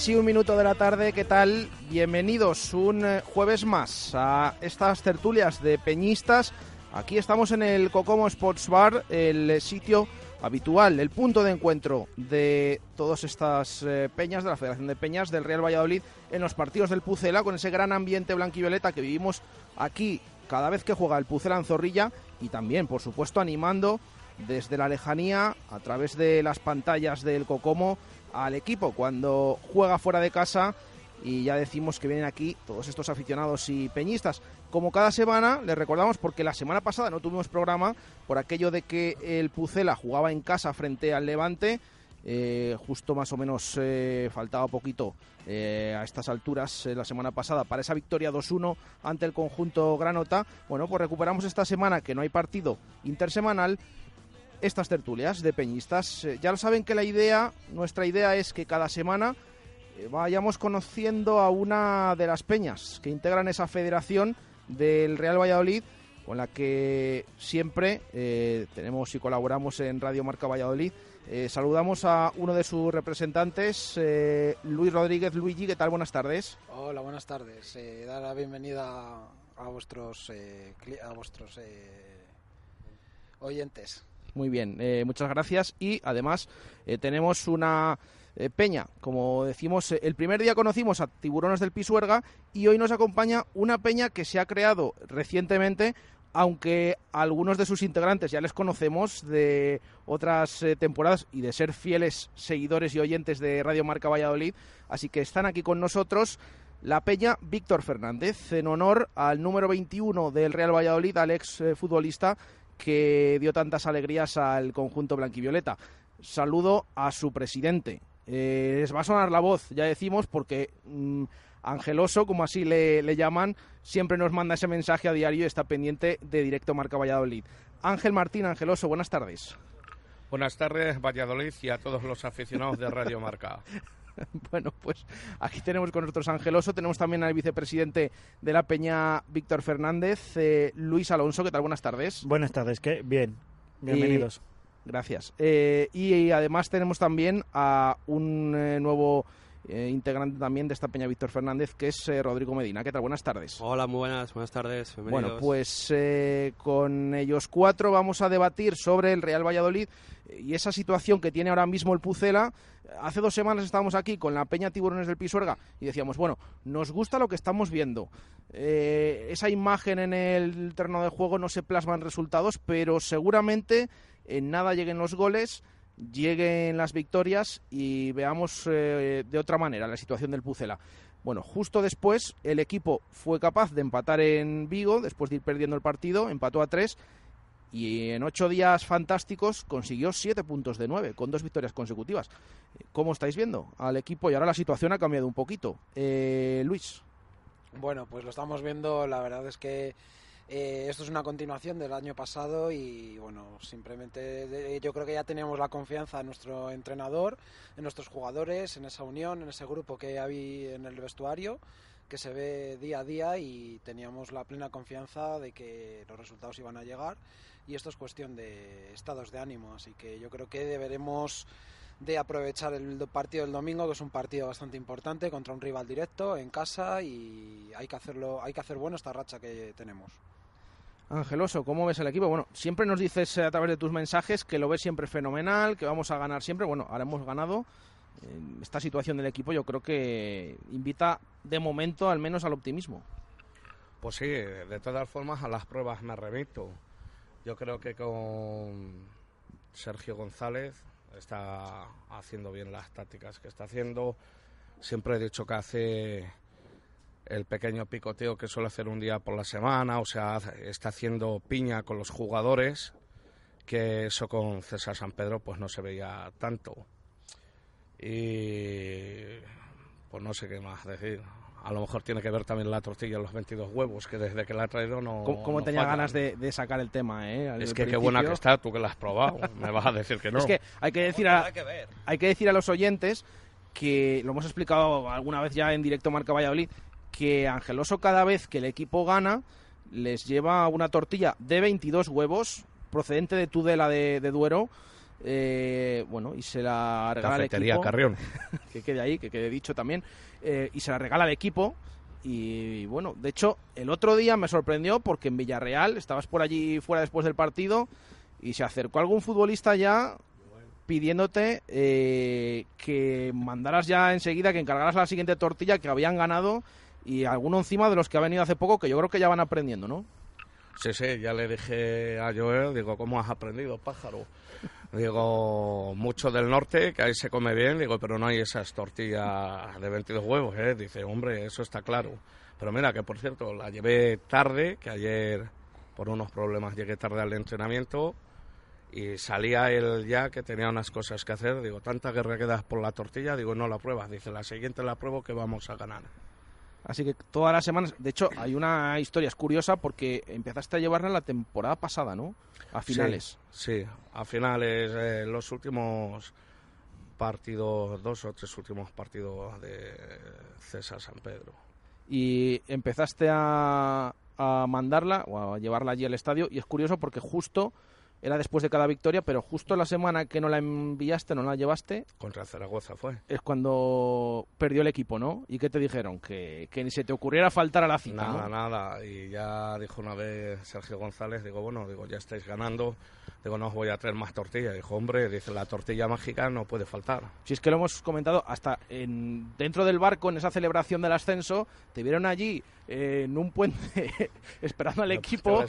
6 y un minuto de la tarde, ¿qué tal? Bienvenidos un eh, jueves más a estas tertulias de peñistas. Aquí estamos en el Cocomo Sports Bar, el sitio habitual, el punto de encuentro de todas estas eh, peñas, de la Federación de Peñas del Real Valladolid, en los partidos del Pucela, con ese gran ambiente blanquivioleta que vivimos aquí cada vez que juega el Pucela en Zorrilla y también, por supuesto, animando desde la lejanía, a través de las pantallas del Cocomo, al equipo cuando juega fuera de casa y ya decimos que vienen aquí todos estos aficionados y peñistas. Como cada semana, les recordamos porque la semana pasada no tuvimos programa por aquello de que el Pucela jugaba en casa frente al Levante. Eh, justo más o menos eh, faltaba poquito eh, a estas alturas la semana pasada para esa victoria 2-1 ante el conjunto Granota. Bueno, pues recuperamos esta semana que no hay partido intersemanal estas tertulias de peñistas. Eh, ya lo saben que la idea, nuestra idea es que cada semana eh, vayamos conociendo a una de las peñas que integran esa federación del Real Valladolid, con la que siempre eh, tenemos y colaboramos en Radio Marca Valladolid. saludamos a uno de sus representantes, Luis Rodríguez. Luigi, ¿qué tal? Buenas tardes. Hola, buenas tardes. dar la bienvenida a vuestros, a vuestros oyentes. Muy bien, eh, muchas gracias. Y además eh, tenemos una eh, peña, como decimos, el primer día conocimos a Tiburones del Pisuerga y hoy nos acompaña una peña que se ha creado recientemente, aunque algunos de sus integrantes ya les conocemos de otras temporadas y de ser fieles seguidores y oyentes de Radio Marca Valladolid, así que están aquí con nosotros la peña Víctor Fernández, en honor al número 21 del Real Valladolid, al ex futbolista que dio tantas alegrías al conjunto blanquivioleta. Saludo a su presidente. Eh, les va a sonar la voz, ya decimos, porque mm, Angeloso, como así le, llaman, siempre nos manda ese mensaje a diario y está pendiente de Directo Marca Valladolid. Ángel Martín Angeloso, buenas tardes. Buenas tardes, Valladolid, y a todos los aficionados de Radio Marca. bueno, pues aquí tenemos con nosotros a Angeloso, tenemos también al vicepresidente de la Peña, Víctor Fernández, eh, Luis Alonso, ¿qué tal? Buenas tardes. Buenas tardes, ¿qué? Bien, bienvenidos. gracias. Eh, y, además tenemos también a un eh, nuevo integrante también de esta Peña Víctor Fernández, que es Rodrigo Medina. ¿Qué tal? Buenas tardes. Hola, muy buenas, buenas tardes. Bienvenidos. Bueno, pues con ellos cuatro vamos a debatir sobre el Real Valladolid y esa situación que tiene ahora mismo el Pucela hace dos semanas estábamos aquí con la Peña Tiburones del Pisuerga y decíamos, bueno, nos gusta lo que estamos viendo. Eh, esa imagen en el terreno de juego no se plasma en resultados, pero seguramente en nada lleguen los goles, lleguen las victorias y veamos eh, de otra manera la situación del Pucela. Bueno, justo después el equipo fue capaz de empatar en Vigo, después de ir perdiendo el partido, empató a tres y en ocho días fantásticos consiguió siete puntos de nueve, con dos victorias consecutivas. ¿Cómo estáis viendo al equipo? Y ahora la situación ha cambiado un poquito. Eh, Luis. Bueno, pues lo estamos viendo, la verdad es que eh, esto es una continuación del año pasado y bueno, simplemente yo creo que ya teníamos la confianza en nuestro entrenador, en nuestros jugadores, en esa unión, en ese grupo que había en el vestuario que se ve día a día y teníamos la plena confianza de que los resultados iban a llegar y esto es cuestión de estados de ánimo, así que yo creo que deberemos de aprovechar el partido del domingo, que es un partido bastante importante contra un rival directo en casa y hay que hacerlo, hay que hacer bueno esta racha que tenemos. Angeloso, ¿cómo ves el equipo? Bueno, siempre nos dices a través de tus mensajes que lo ves siempre fenomenal, que vamos a ganar siempre. Bueno, ahora hemos ganado. Esta situación del equipo yo creo que invita de momento al menos al optimismo. Pues sí, de todas formas a las pruebas me remito. Yo creo que con Sergio González está haciendo bien las tácticas que está haciendo. Siempre he dicho que hace el pequeño picoteo que suele hacer un día por la semana, o sea, está haciendo piña con los jugadores, que eso con César San Pedro pues no se veía tanto. Y pues no sé qué más decir. A lo mejor tiene que ver también la tortilla los 22 huevos, que desde que la ha traído no. ¿Cómo, tenía ganas de, sacar el tema, eh? es que qué buena que está, tú que la has probado. Me vas a decir que no. Es que hay que decir a, hay que decir a los oyentes que lo hemos explicado alguna vez ya en directo Marca Valladolid, que Angeloso cada vez que el equipo gana les lleva una tortilla de 22 huevos procedente de Tudela de, de Duero. Eh, bueno, y se la regala al equipo. Carrión. que quede ahí, que quede dicho también. Eh, y se la regala al equipo. Y, bueno, de hecho, el otro día me sorprendió porque en Villarreal estabas por allí fuera después del partido y se acercó algún futbolista ya pidiéndote eh, que mandaras ya enseguida, que encargaras la siguiente tortilla que habían ganado y alguno encima de los que ha venido hace poco que yo creo que ya van aprendiendo, ¿no? Sí, sí, ya le dije a Joel, digo, ¿cómo has aprendido, pájaro? Digo, mucho del norte, que ahí se come bien, digo, pero no hay esas tortillas de 22 huevos, ¿eh? Dice, hombre, eso está claro. Pero mira, que por cierto, la llevé tarde, que ayer por unos problemas llegué tarde al entrenamiento y salía él ya que tenía unas cosas que hacer. Digo, tanta guerra que das por la tortilla, digo, no la pruebas. Dice, la siguiente la pruebo que vamos a ganar. Así que todas las semanas, de hecho, hay una historia es curiosa porque empezaste a llevarla la temporada pasada, ¿no? A finales. Sí, a finales, eh, los últimos partidos, dos o tres últimos partidos de César San Pedro. Y empezaste a, a mandarla o a llevarla allí al estadio y es curioso porque justo era después de cada victoria, pero justo la semana que no la enviaste, no la llevaste. Contra Zaragoza fue. Es cuando perdió el equipo, ¿no? ¿Y qué te dijeron? Que, que ni se te ocurriera faltar a la cita. Nada, nada. Y ya dijo una vez Sergio González, digo, bueno, digo, ya estáis ganando, digo, no os voy a traer más tortilla. Dijo, hombre, dice, la tortilla mágica no puede faltar. Si es que lo hemos comentado, hasta en, dentro del barco, en esa celebración del ascenso, te vieron allí eh, en un puente esperando al equipo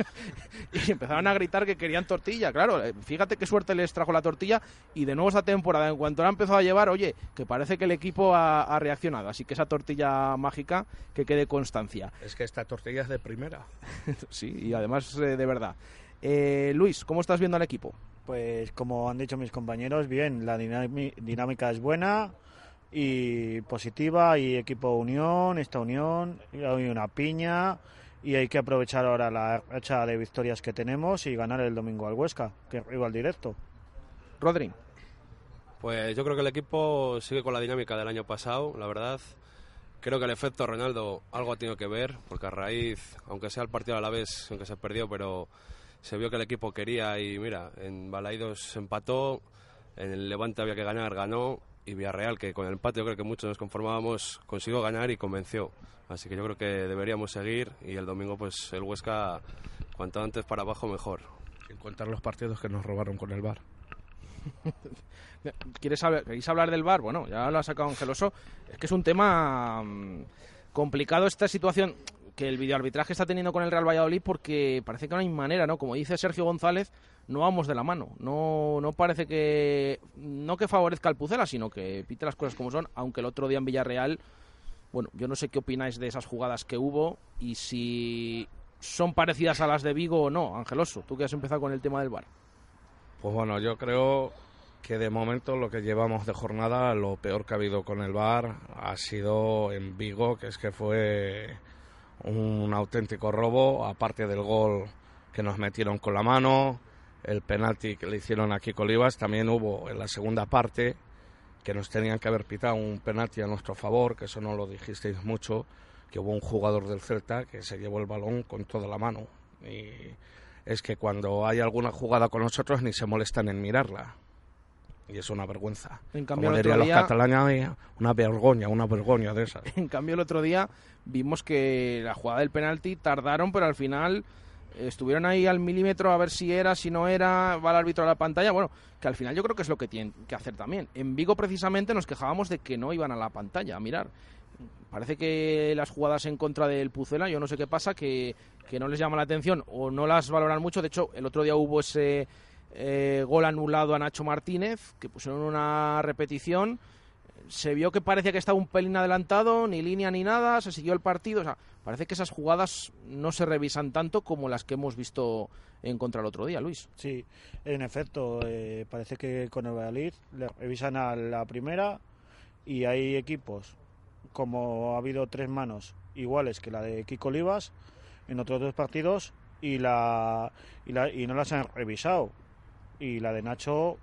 y empezaron a gritar que querían tortilla. Claro, eh, fíjate qué suerte les trajo la tortilla y de nuevo esta temporada, en cuanto la ha empezado a llevar, oye, que parece que el equipo ha, reaccionado. Así que esa tortilla mágica que quede constancia. Es que esta tortilla es de primera. sí, y además eh, de verdad. Eh, Luis, ¿cómo estás viendo al equipo? Pues como han dicho mis compañeros, bien, la dinámica es buena y positiva y equipo unión, esta unión, hay una piña y hay que aprovechar ahora la racha de victorias que tenemos y ganar el domingo al Huesca, que es rival directo. Rodri. Pues yo creo que el equipo sigue con la dinámica del año pasado, la verdad. Creo que el efecto Ronaldo algo ha tenido que ver, porque a raíz, aunque sea el partido a la vez, aunque se perdió, pero se vio que el equipo quería y mira, en Balaidos se empató, en el Levante había que ganar, ganó y Villarreal, que con el empate yo creo que muchos nos conformábamos, consiguió ganar y convenció. Así que yo creo que deberíamos seguir y el domingo pues el Huesca cuanto antes para abajo mejor. Sin contar los partidos que nos robaron con el bar. ¿Quieres hablar, ¿Queréis hablar del bar? Bueno, ya lo ha sacado Angeloso. Es que es un tema mm, complicado esta situación que el videoarbitraje está teniendo con el Real Valladolid porque parece que no hay manera, ¿no? Como dice Sergio González, no vamos de la mano. No, no parece que. No que favorezca al Pucela, sino que pite las cosas como son, aunque el otro día en Villarreal. Bueno, yo no sé qué opináis de esas jugadas que hubo y si son parecidas a las de Vigo o no. Angeloso, tú que has empezado con el tema del bar. Pues bueno, yo creo que de momento lo que llevamos de jornada, lo peor que ha habido con el bar ha sido en Vigo, que es que fue un auténtico robo, aparte del gol que nos metieron con la mano, el penalti que le hicieron aquí con Olivas, también hubo en la segunda parte que nos tenían que haber pitado un penalti a nuestro favor, que eso no lo dijisteis mucho, que hubo un jugador del Celta que se llevó el balón con toda la mano. Y es que cuando hay alguna jugada con nosotros ni se molestan en mirarla. y es una vergüenza. En cambio, Como el otro día- los catalanes, una vergoña, una vergoña de esas. En cambio, el otro día vimos que la jugada del penalti tardaron, pero al final estuvieron ahí al milímetro a ver si era, si no era, va el árbitro a la pantalla. Bueno, que al final yo creo que es lo que tienen que hacer también. En Vigo, precisamente, nos quejábamos de que no iban a la pantalla a mirar. Parece que las jugadas en contra del Pucela, yo no sé qué pasa, que, que no les llama la atención o no las valoran mucho. De hecho, el otro día hubo ese eh, gol anulado a Nacho Martínez, que pusieron una repetición se vio que parecía que estaba un pelín adelantado, ni línea ni nada, se siguió el partido. O sea, parece que esas jugadas no se revisan tanto como las que hemos visto en contra el otro día, Luis. Sí, en efecto, eh, parece que con el Valladolid le revisan a la primera y hay equipos, como ha habido tres manos iguales que la de Kiko Olivas en otros dos partidos y, la, y, la- y no las han revisado. Y la de Nacho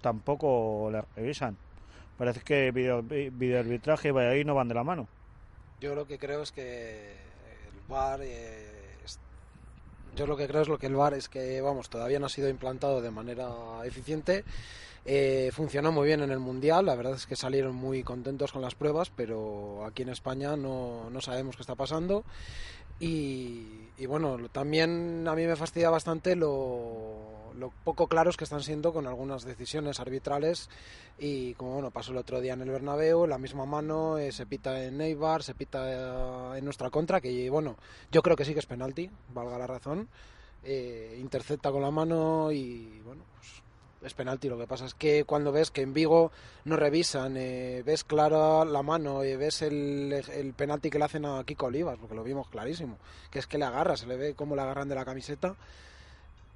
tampoco la revisan. Parece que video, videoarbitraje y Valladolid no van de la mano. Yo lo que creo es que el VAR eh, yo lo que creo es lo que el VAR es que vamos todavía no ha sido implantado de manera eficiente Eh, funcionó muy bien en el mundial la verdad es que salieron muy contentos con las pruebas pero aquí en España no, no sabemos qué está pasando y, y bueno también a mí me fastidia bastante lo, lo poco claros que están siendo con algunas decisiones arbitrales y como bueno pasó el otro día en el Bernabéu la misma mano eh, se pita en Eibar se pita eh, en nuestra contra que bueno yo creo que sí que es penalti valga la razón eh, intercepta con la mano y bueno pues es penalti. Lo que pasa es que cuando ves que en Vigo no revisan eh, ves clara la mano eh, ves el, el penalti que le hacen a Kiko Olivas porque lo vimos clarísimo que es que le agarra se le ve cómo le agarran de la camiseta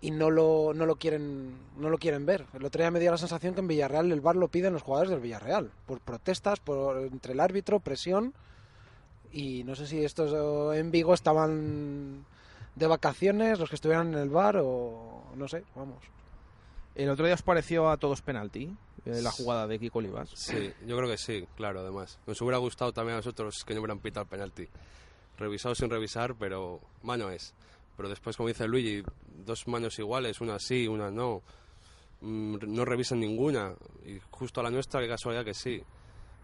y no lo, no lo quieren no lo quieren ver. El otro día me dio la sensación que en Villarreal el VAR lo piden los jugadores del Villarreal, por protestas, por entre el árbitro, presión y no sé si estos en Vigo estaban de vacaciones, los que estuvieran en el VAR o no sé, vamos. ¿El otro día os pareció a todos penalti eh, la jugada de Kiko Olivas? Sí, yo creo que sí, claro, además. Nos hubiera gustado también a nosotros que no hubieran pitado el penalti. Revisado sin revisar, pero mano es. Pero después, como dice Luigi, dos manos iguales, una sí, una no. Mm, No revisan ninguna. Y justo a la nuestra, qué casualidad que sí.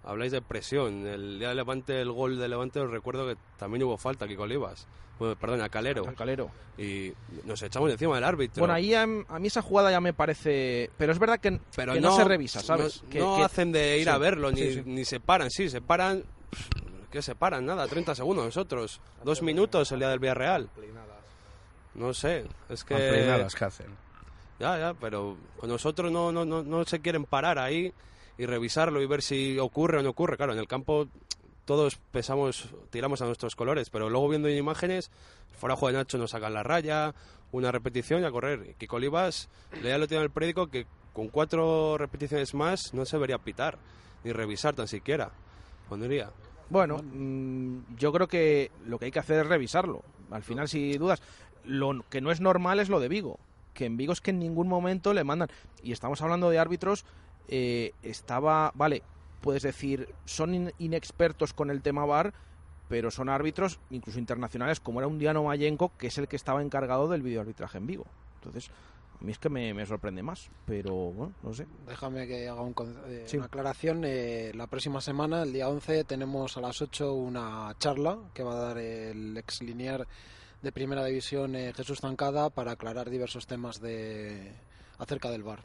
Habláis de presión. El día de Levante, el gol de Levante, os recuerdo que también hubo falta, Kiko Olivas. Bueno, perdón, a Calero. Al Calero. Y nos echamos encima del árbitro. Bueno, ahí a, a mí esa jugada ya me parece... Pero es verdad que, pero que no, se revisa, ¿sabes? No, Que- no que- hacen de ir sí, a verlo, ni, sí, sí. ni se paran, sí, se paran. ¿Qué se paran? Nada, 30 segundos nosotros. Dos minutos el día del Villarreal. No sé, es que. Amplinadas que hacen. Ya, ya, pero con nosotros no, no, no, no se quieren parar ahí y revisarlo y ver si ocurre o no ocurre. Claro, en el campo todos pesamos, tiramos a nuestros colores, pero luego viendo imágenes, fuera de Nacho nos sacan la raya, una repetición y a correr. Y Kiko Olivas, leía lo tiene en el periódico que con cuatro repeticiones más no se debería pitar, ni revisar tan siquiera. Pondría. Bueno, mm, yo creo que lo que hay que hacer es revisarlo. Al final, si dudas, lo que no es normal es lo de Vigo. Que en Vigo es que en ningún momento le mandan. Y estamos hablando de árbitros. eh, estaba. Vale, puedes decir, son in- inexpertos con el tema VAR, pero son árbitros, incluso internacionales, como era un Diano Mayenko, que es el que estaba encargado del videoarbitraje en Vigo. Entonces, a mí es que me, me sorprende más. Pero, bueno, no sé. Déjame que haga un eh, Sí. una aclaración. Eh, la próxima semana, el día 11, tenemos a las 8 una charla que va a dar el ex linier de Primera División eh, Jesús Zancada para aclarar diversos temas de acerca del VAR,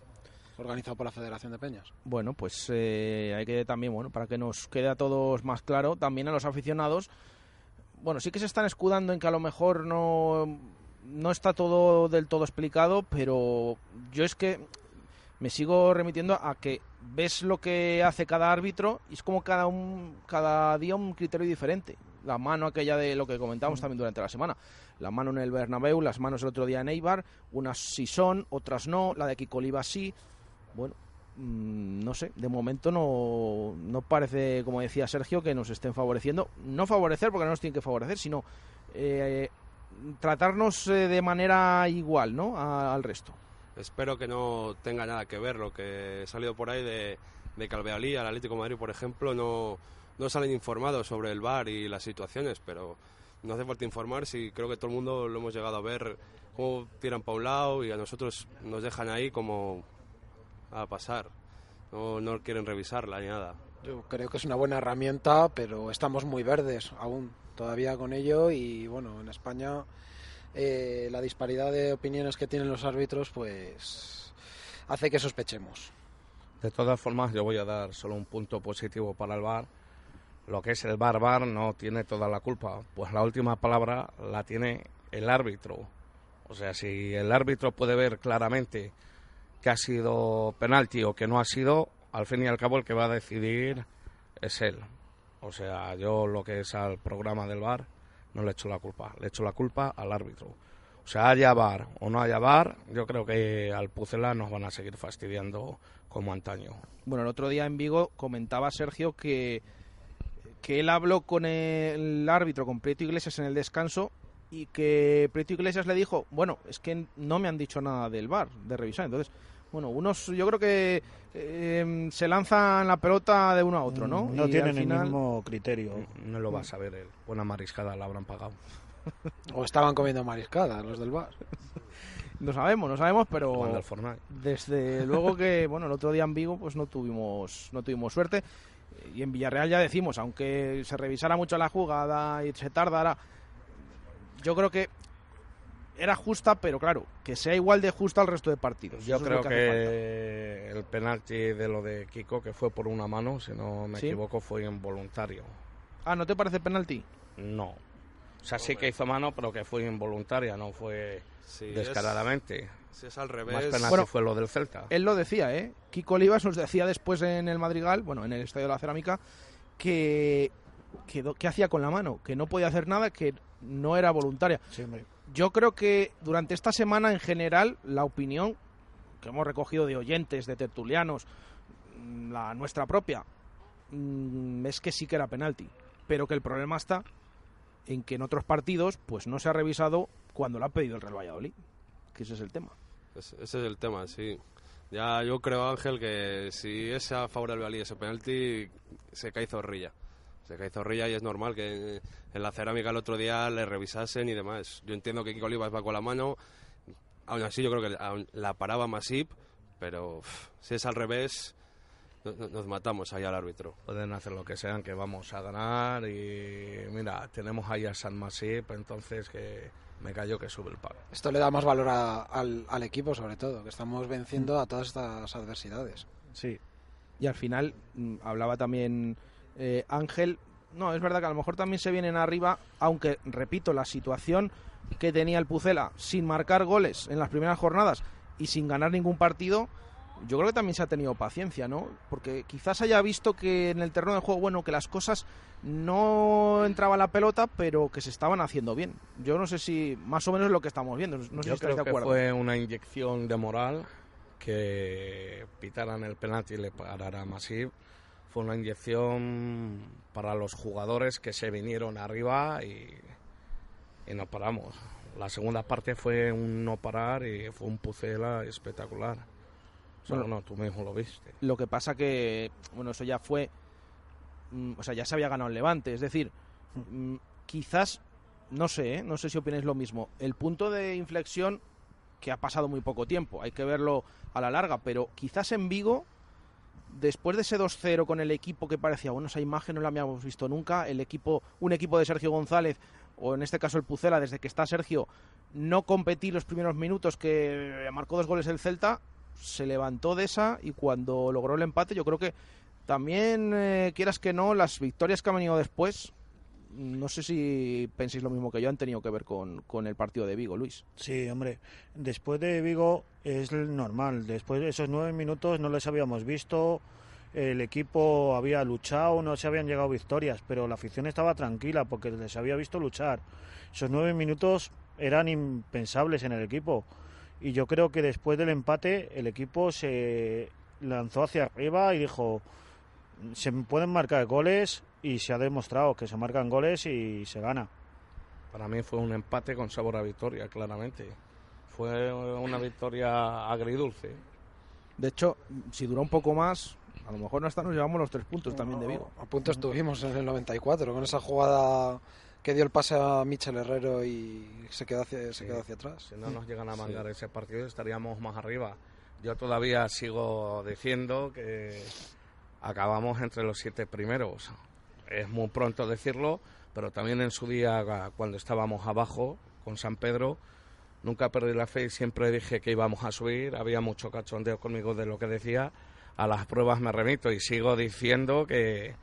organizado por la Federación de Peñas. Bueno, pues eh, hay que también, bueno, para que nos quede a todos más claro, también a los aficionados, bueno, sí que se están escudando en que a lo mejor no, no está todo del todo explicado, pero yo es que me sigo remitiendo a que ves lo que hace cada árbitro y es como cada, un, cada día un criterio diferente. La mano aquella de lo que comentamos también durante la semana. La mano en el Bernabéu, las manos el otro día en Eibar, unas sí son, otras no, la de Kiko Oliva sí. Bueno, mm, no sé, de momento no, no parece, como decía Sergio, que nos estén favoreciendo. No favorecer, porque no nos tienen que favorecer, sino eh, tratarnos eh, de manera igual, ¿no? Al resto. Espero que no tenga nada que ver lo que ha salido por ahí de, de que al Atlético Madrid, por ejemplo, no, no salen informados sobre el VAR y las situaciones, pero no hace falta informar si creo que todo el mundo lo hemos llegado a ver cómo tiran para un lado y a nosotros nos dejan ahí como a pasar. no, no quieren revisarla ni nada. Yo creo que es una buena herramienta, pero estamos muy verdes aún todavía con ello y bueno, en España eh, la disparidad de opiniones que tienen los árbitros pues hace que sospechemos. De todas formas, yo voy a dar solo un punto positivo para el VAR. Lo que es el VAR no tiene toda la culpa, pues la última palabra la tiene el árbitro. O sea, si el árbitro puede ver claramente que ha sido penalti o que no ha sido, al fin y al cabo el que va a decidir es él. O sea, yo lo que es al programa del VAR no le echo la culpa, le echo la culpa al árbitro. O sea, haya VAR o no haya VAR, yo creo que al Pucela nos van a seguir fastidiando como antaño. Bueno, el otro día en Vigo comentaba Sergio que, que él habló con el árbitro, con Prieto Iglesias en el descanso y que Prieto Iglesias le dijo, bueno, es que no me han dicho nada del VAR, de revisar. Entonces, bueno, unos yo creo que eh, se lanzan la pelota de uno a otro, ¿no? No Y tienen final- el mismo criterio. No lo va a saber él. Buena mariscada la habrán pagado. O estaban comiendo mariscada los del bar. No sabemos, no sabemos, pero desde luego que bueno, el otro día en Vigo pues no tuvimos no tuvimos suerte y en Villarreal ya decimos, aunque se revisara mucho la jugada y se tardara, yo creo que era justa, pero claro, que sea igual de justa al resto de partidos. Yo Eso creo que, el penalti de lo de Kiko, que fue por una mano, si no me Sí. equivoco, fue involuntario. Ah, ¿no te parece penalti? No. O sea, sí que hizo mano, pero que fue involuntaria, no fue Sí, descaradamente. Es, si es al Más revés, penalti Bueno, fue lo del Celta. Él lo decía, ¿eh? Kiko Olivas nos decía después en el Madrigal, bueno, en el Estadio de la Cerámica, que, que, hacía con la mano, que no podía hacer nada, que no era voluntaria. Sí, hombre. Yo creo que durante esta semana en general la opinión que hemos recogido de oyentes, de tertulianos, mm, la nuestra propia, mm, es que sí que era penalti, pero que el problema está en que en otros partidos pues no se ha revisado cuando lo ha pedido el Real Valladolid, que ese es el tema. Es- ese es el tema, sí. Ya yo creo, Ángel, que si es a favor del Valladolid ese penalti, se cae zorrilla. Se cae zorrilla y es normal que en la cerámica el otro día le revisasen y demás. Yo entiendo que Kiko Olivas va con la mano, aún así yo creo que la paraba Masip, pero si es al revés, no- no- nos matamos ahí al árbitro. Pueden hacer lo que sean, que vamos a ganar. Y mira, tenemos ahí a San Masip, entonces que me cayó que sube el pago. Esto le da más valor a- al, al equipo, sobre todo, que estamos venciendo a todas estas adversidades. Sí. Y al final mm, hablaba también eh, Ángel. No, es verdad que a lo mejor también se vienen arriba, aunque repito, la situación que tenía el Pucela sin marcar goles en las primeras jornadas y sin ganar ningún partido, yo creo que también se ha tenido paciencia, ¿no? Porque quizás haya visto que en el terreno de juego, bueno, que las cosas no entraba la pelota, pero que se estaban haciendo bien. Yo no sé si más o menos es lo que estamos viendo. No sé si Yo estáis creo de que acuerdo. fue una inyección de moral que pitaran el penalti y le parara a Masip. Fue una inyección para los jugadores que se vinieron arriba y, y no paramos. La segunda parte fue un no parar y fue un pucela espectacular. O sea, Bueno. bueno, tú mismo lo viste. Lo que pasa que, bueno, eso ya fue, mm, o sea, ya se había ganado el Levante. Es decir, mm, quizás, no sé, ¿eh? no sé si opináis lo mismo. El punto de inflexión que ha pasado muy poco tiempo, hay que verlo a la larga, pero quizás en Vigo, después de ese 2-0 con el equipo que parecía, bueno, esa imagen no la habíamos visto nunca, el equipo, un equipo de Sergio González, o en este caso el Pucela, desde que está Sergio, no competí los primeros minutos que marcó dos goles el Celta, se levantó de esa y cuando logró el empate, yo creo que también, eh, quieras que no, las victorias que han venido después, no sé si penséis lo mismo que yo, han tenido que ver con, con el partido de Vigo, Luis. Sí, hombre. Después de Vigo es normal. Después de esos nueve minutos no les habíamos visto. El equipo había luchado, no se habían llegado victorias, pero la afición estaba tranquila porque les había visto luchar. Esos nueve minutos eran impensables en el equipo. Y yo creo que después del empate el equipo se lanzó hacia arriba y dijo, se pueden marcar goles y se ha demostrado que se marcan goles y se gana. Para mí fue un empate con sabor a victoria, claramente. Fue una victoria agridulce. De hecho, si dura un poco más, a lo mejor hasta nos llevamos los tres puntos también de Vigo. A punto estuvimos en el 94 con esa jugada que dio el pase a Michel Herrero y se quedó hacia, se Sí. quedó hacia atrás. Si no nos llegan a mandar ese partido estaríamos más arriba. yo todavía sigo diciendo que acabamos entre los siete primeros. Es muy pronto decirlo, pero también en su día, cuando estábamos abajo con San Pedro, nunca perdí la fe y siempre dije que íbamos a subir. Había mucho cachondeo conmigo de lo que decía. A las pruebas me remito y sigo diciendo que,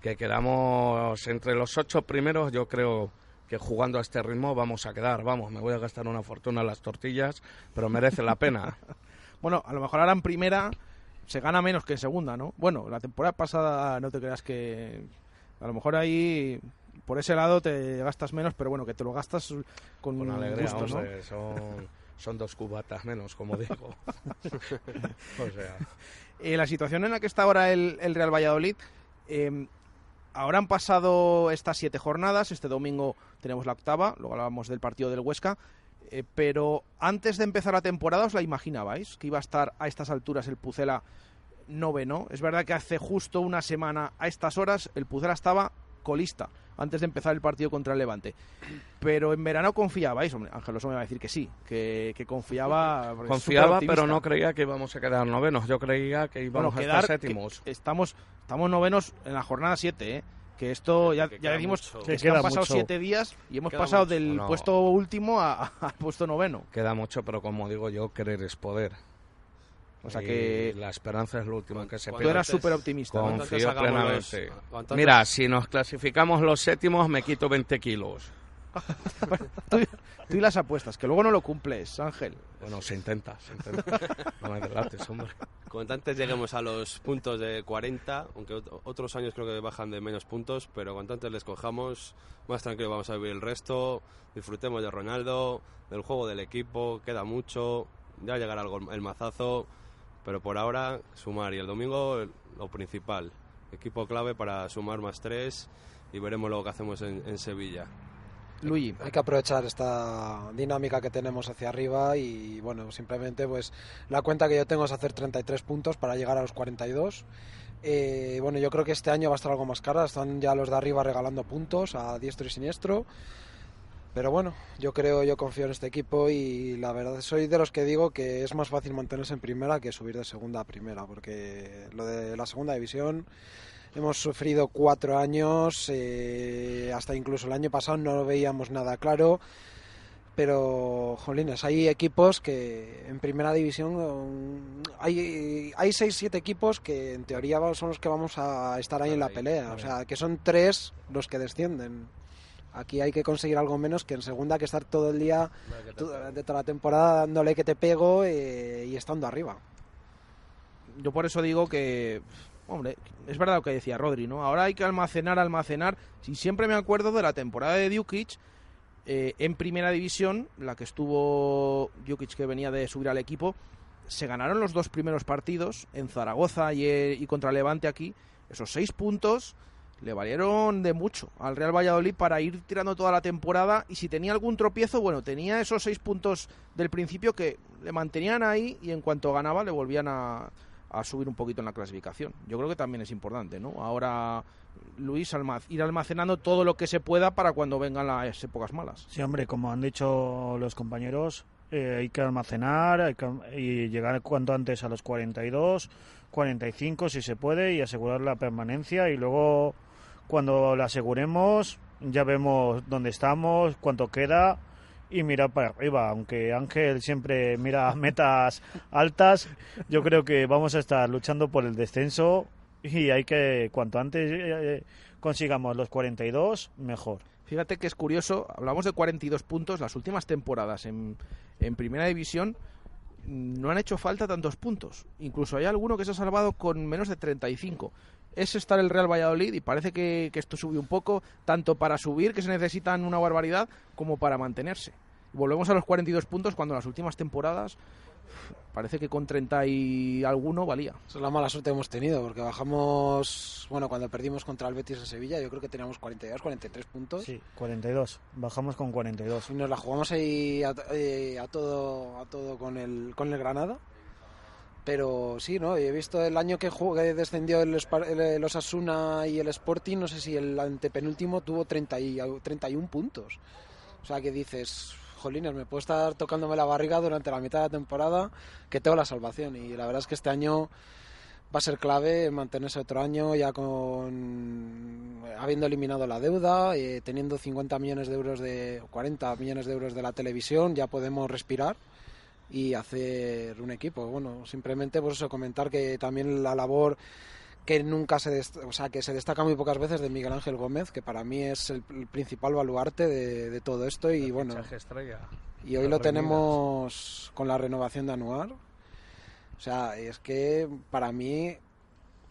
que quedamos entre los ocho primeros. Yo creo que jugando a este ritmo vamos a quedar. Vamos, me voy a gastar una fortuna en las tortillas, pero merece la pena. bueno, a lo mejor ahora en primera se gana menos que en segunda, ¿no? Bueno, la temporada pasada no te creas que a lo mejor ahí por ese lado te gastas menos, pero bueno, que te lo gastas con, con alegría, gusto, son, son dos cubatas menos, como digo. o sea. Eh, la situación en la que está ahora el, el Real Valladolid, eh, ahora han pasado estas siete jornadas, este domingo tenemos la octava, luego hablábamos del partido del Huesca, eh, pero antes de empezar la temporada, ¿os la imaginabais? Que iba a estar a estas alturas el Pucela noveno. Es verdad que hace justo una semana a estas horas el Pucela estaba colista antes de empezar el partido contra el Levante. Pero en verano confiabais, hombre, Ángelos me va a decir que sí, que, confiaba. Confiaba, pero no creía que íbamos a quedar novenos. Yo creía que íbamos a quedar séptimos. Estamos, estamos novenos en la jornada 7, ¿eh? que esto ya, ya decimos que, han pasado siete días y hemos pasado del puesto último al puesto noveno. Queda mucho, pero como digo yo, querer es poder. O sea que la esperanza es lo último que se pierde. Tú eras súper optimista. Confío plenamente. Mira, si nos clasificamos los séptimos, me quito 20 kilos. tú, y las apuestas, que luego no lo cumples, Ángel. Bueno, se intenta, se intenta. no me delates, hombre. Cuanto antes lleguemos a los puntos de 40, aunque otros años creo que bajan de menos puntos, pero cuanto antes les cojamos, más tranquilo vamos a vivir el resto. Disfrutemos de Ronaldo, del juego del equipo, queda mucho, ya llegará el mazazo pero por ahora sumar y el domingo lo principal, equipo clave para sumar más tres y veremos lo que hacemos en, Sevilla. Luigi. Hay que aprovechar esta dinámica que tenemos hacia arriba y bueno, simplemente pues la cuenta que yo tengo es hacer 33 puntos para llegar a los 42. Eh, bueno, yo creo que este año va a estar algo más cara, están ya los de arriba regalando puntos a diestro y siniestro. Pero bueno, yo creo, yo confío en este equipo y la verdad soy de los que digo que es más fácil mantenerse en primera que subir de segunda a primera, porque lo de la segunda división hemos sufrido cuatro años, eh, hasta incluso el año pasado no lo veíamos nada claro. Pero, jolines, hay equipos que en primera división hay, hay seis, siete equipos que en teoría son los que vamos a estar ahí en la pelea. O sea, que son tres los que descienden. Aquí hay que conseguir algo menos que en segunda, que estar todo el día, de toda la temporada, dándole que te pego eh, y estando arriba. Yo por eso digo que, hombre, es verdad lo que decía Rodri, ¿no? Ahora hay que almacenar, almacenar. Si siempre me acuerdo de la temporada de Dukic eh, en primera división, la que estuvo Dukic que venía de subir al equipo, se ganaron los dos primeros partidos en Zaragoza y, eh, y contra Levante aquí. Esos seis puntos le valieron de mucho al Real Valladolid para ir tirando toda la temporada y si tenía algún tropiezo, bueno, tenía esos seis puntos del principio que le mantenían ahí y en cuanto ganaba le volvían a, subir un poquito en la clasificación. Yo creo que también es importante, ¿no? Ahora, Luis, ir almacenando todo lo que se pueda para cuando vengan las épocas malas. Sí, hombre, como han dicho los compañeros, eh, hay que almacenar hay y llegar cuanto antes a los 42, 45 si se puede y asegurar la permanencia y luego cuando la aseguremos, ya vemos dónde estamos, cuánto queda y mirar para arriba. Aunque Ángel siempre mira metas altas, yo creo que vamos a estar luchando por el descenso y hay que, cuanto antes eh, consigamos los 42, mejor. Fíjate que es curioso, hablamos de 42 puntos, las últimas temporadas en, en Primera División no han hecho falta tantos puntos. Incluso hay alguno que se ha salvado con menos de 35 es estar el Real Valladolid y parece que, esto subió un poco, tanto para subir, que se necesitan una barbaridad, como para mantenerse. Volvemos a los 42 puntos cuando en las últimas temporadas parece que con 30 y alguno valía. Esa es la mala suerte que hemos tenido, porque bajamos, bueno, cuando perdimos contra el Betis en Sevilla, yo creo que teníamos 42, 43 puntos. Sí, 42, bajamos con 42. Y nos la jugamos ahí a, eh, a todo, a todo con, el, con el Granada pero sí, ¿no? He visto el año que, descendió el, el, Osasuna y el Sporting, no sé si el antepenúltimo tuvo 30 y, 31 puntos. O sea que dices, jolines, me puedo estar tocándome la barriga durante la mitad de la temporada que tengo la salvación. Y la verdad es que este año va a ser clave mantenerse otro año ya con habiendo eliminado la deuda, eh, teniendo 50 millones de euros de 40 millones de euros de la televisión, ya podemos respirar y hacer un equipo. Bueno, simplemente por eso comentar que también la labor que nunca se o sea que se destaca muy pocas veces de Miguel Ángel Gómez que para mí es el, principal baluarte de, de todo esto y bueno y hoy lo tenemos con la renovación de Anuar. O sea es que para mí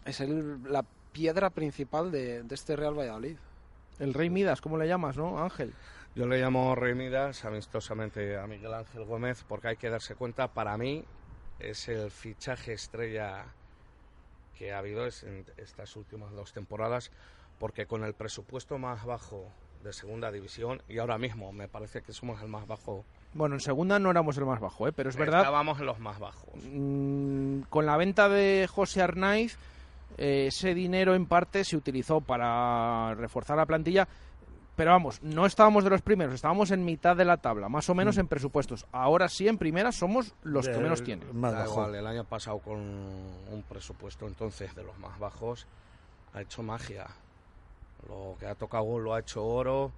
es el, la piedra principal de, de este Real Valladolid. El Rey Midas cómo le llamas no Ángel yo le llamo Rey Midas amistosamente a Miguel Ángel Gómez porque hay que darse cuenta para mí es el fichaje estrella que ha habido en estas últimas dos temporadas, porque con el presupuesto más bajo de segunda división, y ahora mismo me parece que somos el más bajo. Bueno, en segunda no éramos el más bajo, ¿eh? pero es verdad. Estábamos en los más bajos. Mm, con la venta de José Arnaiz, eh, ese dinero en parte se utilizó para reforzar la plantilla pero vamos, no estábamos de los primeros, estábamos en mitad de la tabla, más o menos mm. en presupuestos. Ahora sí, en primera somos los que menos tienen. igual, el año pasado con un presupuesto entonces de los más bajos ha hecho magia. Lo que ha tocado lo ha hecho oro.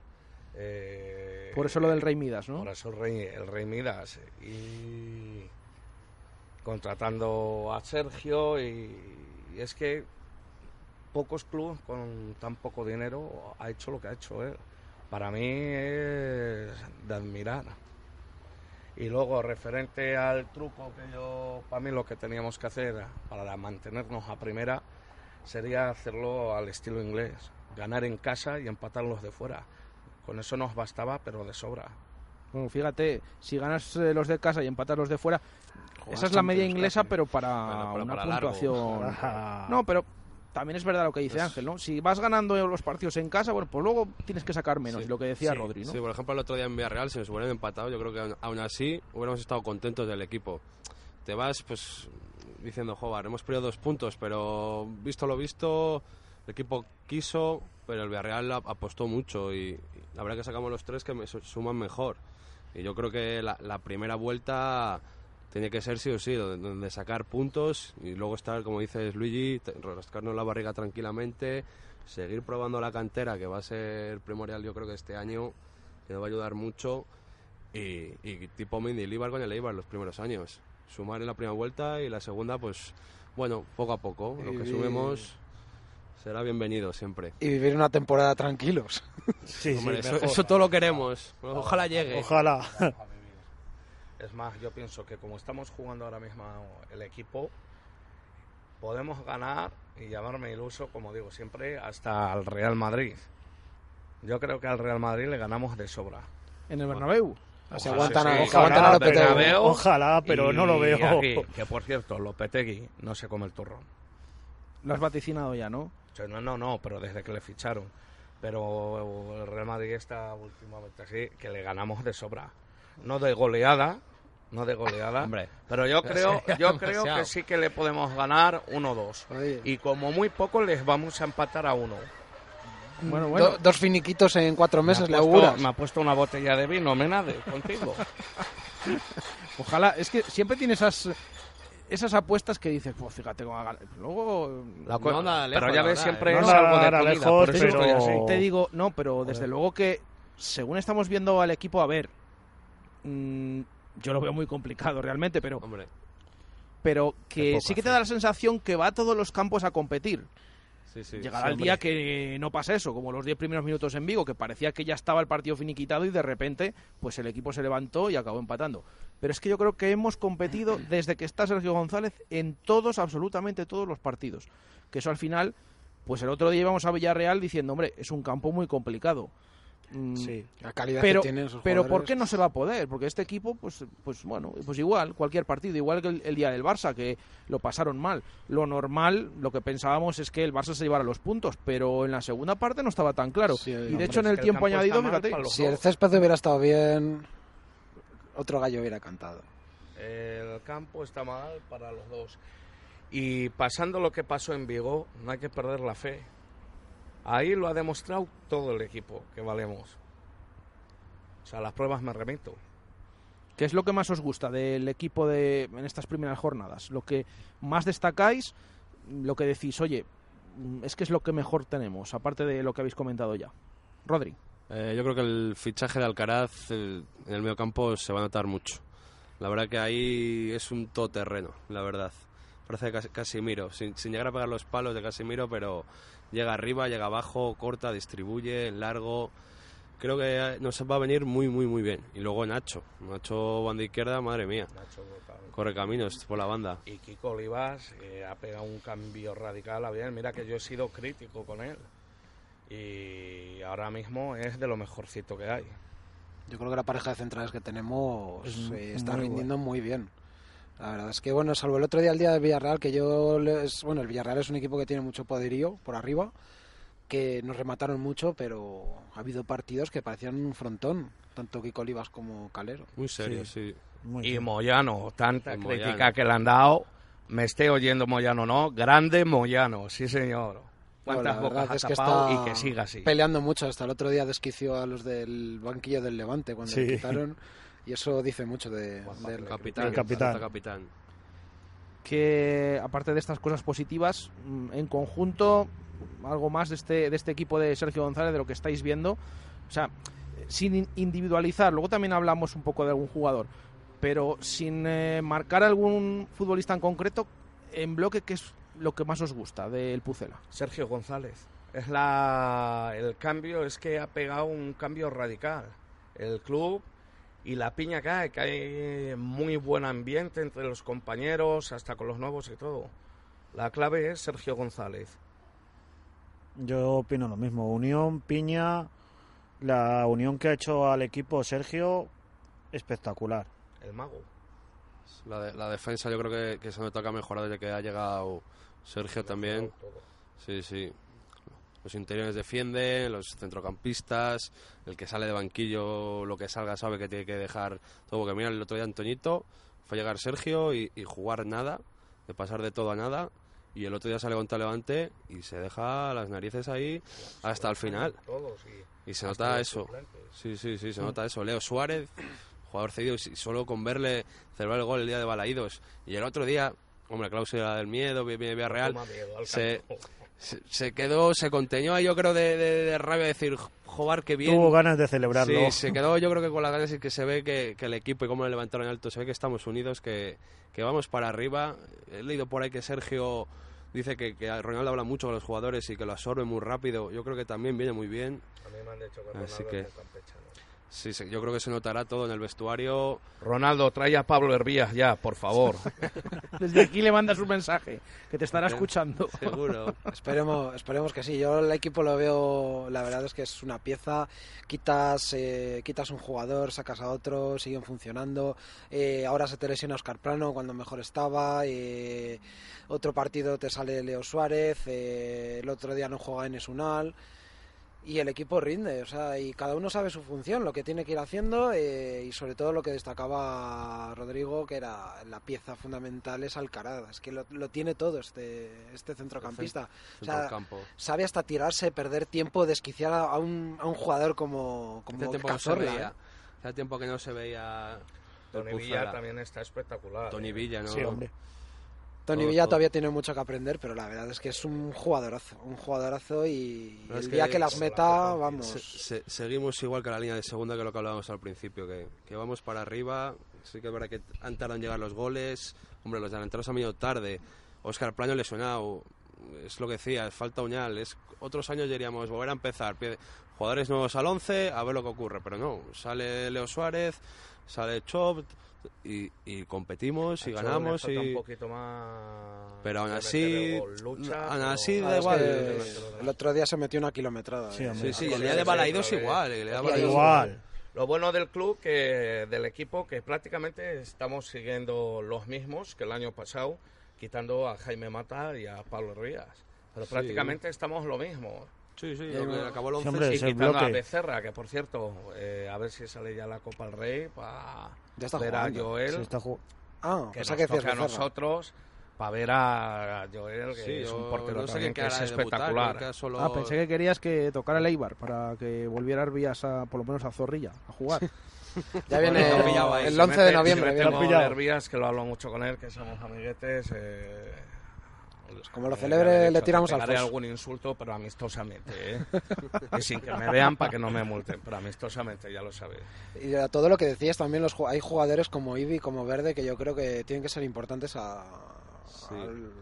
Eh, por eso lo del Rey Midas, ¿no? Por eso el Rey, el Rey Midas. Y contratando a Sergio y es que pocos clubes con tan poco dinero ha hecho lo que ha hecho él. Para mí es de admirar. Y luego, referente al truco que yo, para mí lo que teníamos que hacer para mantenernos a primera sería hacerlo al estilo inglés, ganar en casa y empatar los de fuera. Con eso nos bastaba, pero de sobra. Bueno, fíjate, si ganas eh, los de casa y empatas los de fuera, esa es la media inglesa, pero para una puntuación. No, pero también es verdad lo que dice Ángel, ¿no? Si vas ganando los partidos en casa, bueno, pues luego tienes que sacar menos, lo que decía Rodri, ¿no? Sí, por ejemplo, el otro día en Villarreal, si nos hubieran empatado, yo creo que aún así hubiéramos estado contentos del equipo. Te vas, pues, diciendo, joder, hemos perdido dos puntos, pero visto lo visto, el equipo quiso, pero el Villarreal apostó mucho y, la verdad que sacamos los tres que me suman mejor. Y yo creo que la primera vuelta tiene que ser sí o sí, donde, sacar puntos y luego estar, como dices Luigi, rascarnos la barriga tranquilamente, seguir probando la cantera, que va a ser primordial yo creo que este año, que nos va a ayudar mucho, y, tipo Mindy Líbar con el Eibar los primeros años. Sumar en la primera vuelta y la segunda, pues bueno, poco a poco, lo que sumemos será bienvenido siempre. Y vivir una temporada tranquilos. Sí, eso, eso, todo lo queremos. Ojalá llegue. Ojalá. Es más, yo pienso que como estamos jugando ahora mismo el equipo, podemos ganar y llamarme iluso, como digo siempre, hasta al Real Madrid. Yo creo que al Real Madrid le ganamos de sobra. ¿En el Bernabéu? ojalá, pero no lo veo. que por cierto, Lopetegui no se come el turrón. Lo has vaticinado ya, ¿no? No, no, no, pero desde que le ficharon. Pero el Real Madrid está últimamente así, que le ganamos de sobra. No de goleada, no de goleada. pero yo creo, yo creo que sí que le podemos ganar 1-2. Y como muy poco les vamos a empatar a uno. Bueno, bueno. dos finiquitos en cuatro meses le auguras. Me ha puesto una botella de vino, menade, contigo. Ojalá, es que siempre tiene esas esas apuestas que dices, pues fíjate. Luego. La pero ya ves, siempre es algo de comida, Te digo, no, pero desde luego que según estamos viendo al equipo, a ver. Mmm, yo lo veo muy complicado realmente, pero. Pero que sí que te da la sensación que va a todos los campos a competir. Llegará el día que no pasa eso, como los 10 primeros minutos en Vigo, que parecía que ya estaba el partido finiquitado y de repente pues el equipo se levantó y acabó empatando. Pero es que yo creo que hemos competido desde que está Sergio González en todos, absolutamente todos los partidos. Que eso al final, pues el otro día íbamos a Villarreal diciendo, hombre, es un campo muy complicado. Mm, sí, la calidad pero, que tienen esos Pero ¿por qué no se va a poder? Porque este equipo, pues, pues bueno, pues igual, cualquier partido, igual que el, día del Barça, que lo pasaron mal. Lo normal, lo que pensábamos es que el Barça se llevara los puntos, pero en la segunda parte no estaba tan claro. y de hecho en el tiempo añadido, fíjate... Si el césped hubiera estado bien, otro gallo hubiera cantado. El campo está mal para los dos. Y pasando lo que pasó en Vigo, no hay que perder la fe. Ahí lo ha demostrado todo el equipo que valemos. O sea, las pruebas me remito. ¿Qué es lo que más os gusta del equipo de, en estas primeras jornadas? Lo que más destacáis, lo que decís, oye, mm, es que es lo que mejor tenemos, aparte de lo que habéis comentado ya. Rodri. Eh, yo creo que el fichaje de Alcaraz eh, en el mediocampo se va a notar mucho. La verdad que ahí es un todoterreno, la verdad. Parece Cas- Casimiro, sin, sin llegar a pegar los palos de Casimiro, pero llega arriba, llega abajo, corta, distribuye, largo. Creo que nos va a venir muy, muy, muy bien. Y luego Nacho. Nacho, banda izquierda, madre mía. Nacho. Corre caminos por la banda. Y Kiko Olivas eh, ha pegado un cambio radical a bien. Mira que yo he sido crítico con él. Y ahora mismo es de lo mejorcito que hay. Yo creo que la pareja de centrales que tenemos Es eh, está rindiendo muy bien. La verdad es que, bueno, salvo el otro día, el día del Villarreal, que yo... les- bueno, el Villarreal es un equipo que tiene mucho poderío por arriba, que nos remataron mucho, pero ha habido partidos que parecían un frontón, tanto Kiko Olivas como Calero. Muy serio, sí. Muy Y bien. Moyano, tanta Y crítica Moyano. que le han dado. Me esté oyendo Moyano, ¿no? Grande Moyano, sí señor. Cuántas la bocas es que está y que siga así. Peleando mucho, hasta el otro día desquició a los del banquillo del Levante cuando Sí. le quitaron, y eso dice mucho de, Juanpa del- Capitán, El capitán. que aparte de estas cosas positivas, mm, en conjunto, algo más de este, de este equipo de Sergio González, de lo que estáis viendo, o sea, sin in- individualizar, luego también hablamos un poco de algún jugador, pero sin eh, marcar algún futbolista en concreto, en bloque, ¿qué es lo que más os gusta del Pucela? Sergio González. Es la el cambio es que ha pegado un cambio radical. El club y la piña que hay, que hay muy buen ambiente entre los compañeros, hasta con los nuevos y todo. La clave es Sergio González. Yo opino lo mismo. Unión, Piña, la unión que ha hecho al equipo Sergio, espectacular. El mago. La, de- la defensa yo creo que, que se nota que ha mejorado desde que ha llegado Sergio también. Sí, sí. Los interiores defienden, los centrocampistas, el que sale de banquillo, lo que salga sabe que tiene que dejar todo. Porque mira, el otro día Antoñito fue a llegar Sergio y, y jugar nada, de pasar de todo a nada. Y el otro día sale contra Levante y se deja las narices ahí hasta el final. Y se nota eso. Sí, sí, sí, se nota eso. Leo Suárez, jugador cedido, y solo con verle celebrar el gol el día de Balaídos. Y el otro día, hombre, cláusula del miedo, viene Villarreal, Toma miedo al se. Se, se quedó, se conteñó ahí, yo creo, de, de, de rabia, decir, joder, qué bien. Tuvo ganas de celebrarlo. Sí, se quedó yo creo que con las ganas y que se ve que, que el equipo y cómo le levantaron alto, se ve que estamos unidos, que, que vamos para arriba. He leído por ahí que Sergio dice que, que Ronaldo habla mucho con los jugadores y que lo absorbe muy rápido. Yo creo que también viene muy bien. A mí me han dicho que Así que- es muy campechano. Sí, sí, yo creo que se notará todo en el vestuario. Ronaldo, trae a Pablo Hervías ya, por favor. Desde aquí le mandas un mensaje, que te estará escuchando. Seguro. Esperemos, esperemos que sí. Yo el equipo lo veo, la verdad es que es una pieza. Quitas, eh, quitas un jugador, sacas a otro, siguen funcionando. Eh, ahora se te lesiona Oscar Plano cuando mejor estaba. eh, otro partido te sale Leo Suárez. eh, el otro día no juega en Esunal. Y el equipo rinde, o sea, y cada uno sabe su función, lo que tiene que ir haciendo eh, y sobre todo lo que destacaba Rodrigo, que era la pieza fundamental es Alcaraz, es que lo, lo tiene todo este, este centrocampista. O sea, sabe hasta tirarse, perder tiempo, desquiciar a, un, a un jugador como, como tiempo, que no se Cazorla, veía, ¿eh? hace tiempo que no se veía. Tony. Villa también está espectacular. Tony eh. Villa, ¿no? Sí, hombre. Tony Villa todavía tiene mucho que aprender, pero la verdad es que es un jugadorazo, un jugadorazo y es el que día que las como la meta, vamos. Se- se- seguimos igual que la línea de segunda que lo que hablábamos al principio, que, que vamos para arriba. Sí que es verdad que han tardado en llegar los goles. Hombre, los delanteros han venido tarde. Oscar Plaño lesionado. Es lo que decía, falta Uñal. Es, otros años diríamos volver a empezar. Pie- Jugadores nuevos al 11, a ver lo que ocurre. Pero no, sale Leo Suárez, sale Chop y, y competimos y ganamos. Y... un poquito más Pero aún de así. Lucha, aún así da igual. el otro día se metió una kilometrada. Sí, ¿eh? Sí, sí, el día de Balaidos igual. el día de Aquí Balaidos Igual. Lo bueno del club, que del equipo, que prácticamente estamos siguiendo los mismos que el año pasado, quitando a Jaime Mata y a Pablo Rías. Pero Sí. prácticamente estamos lo mismo. Sí, sí, Ya lo que no- acabó el Sí, 11 hombre, el quitando a bloque. Becerra, que por cierto, eh, a ver si sale ya la Copa del Rey para ver a jugando. Joel, Se está Ah, que nos que decías toca a nosotros, para ver a Joel, que Sí, es un portero no sé también qué que es de debutar, espectacular. que solo- Ah, pensé que querías que tocara el Eibar para que volviera Arbías a, por lo menos a Zorrilla, a jugar. Ya viene el Si 11 de noviembre. si viene. mete pillado. Nervías, que lo hablo mucho con él, que somos amiguetes. Eh, como lo eh, celebre, le tiramos al foso. algún insulto, pero amistosamente. ¿eh? y sin que me vean para que no me multen, pero amistosamente, ya lo sabéis. Y a todo lo que decías también, los, hay jugadores como Ibi, como Verde, que yo creo que tienen que ser importantes a- al-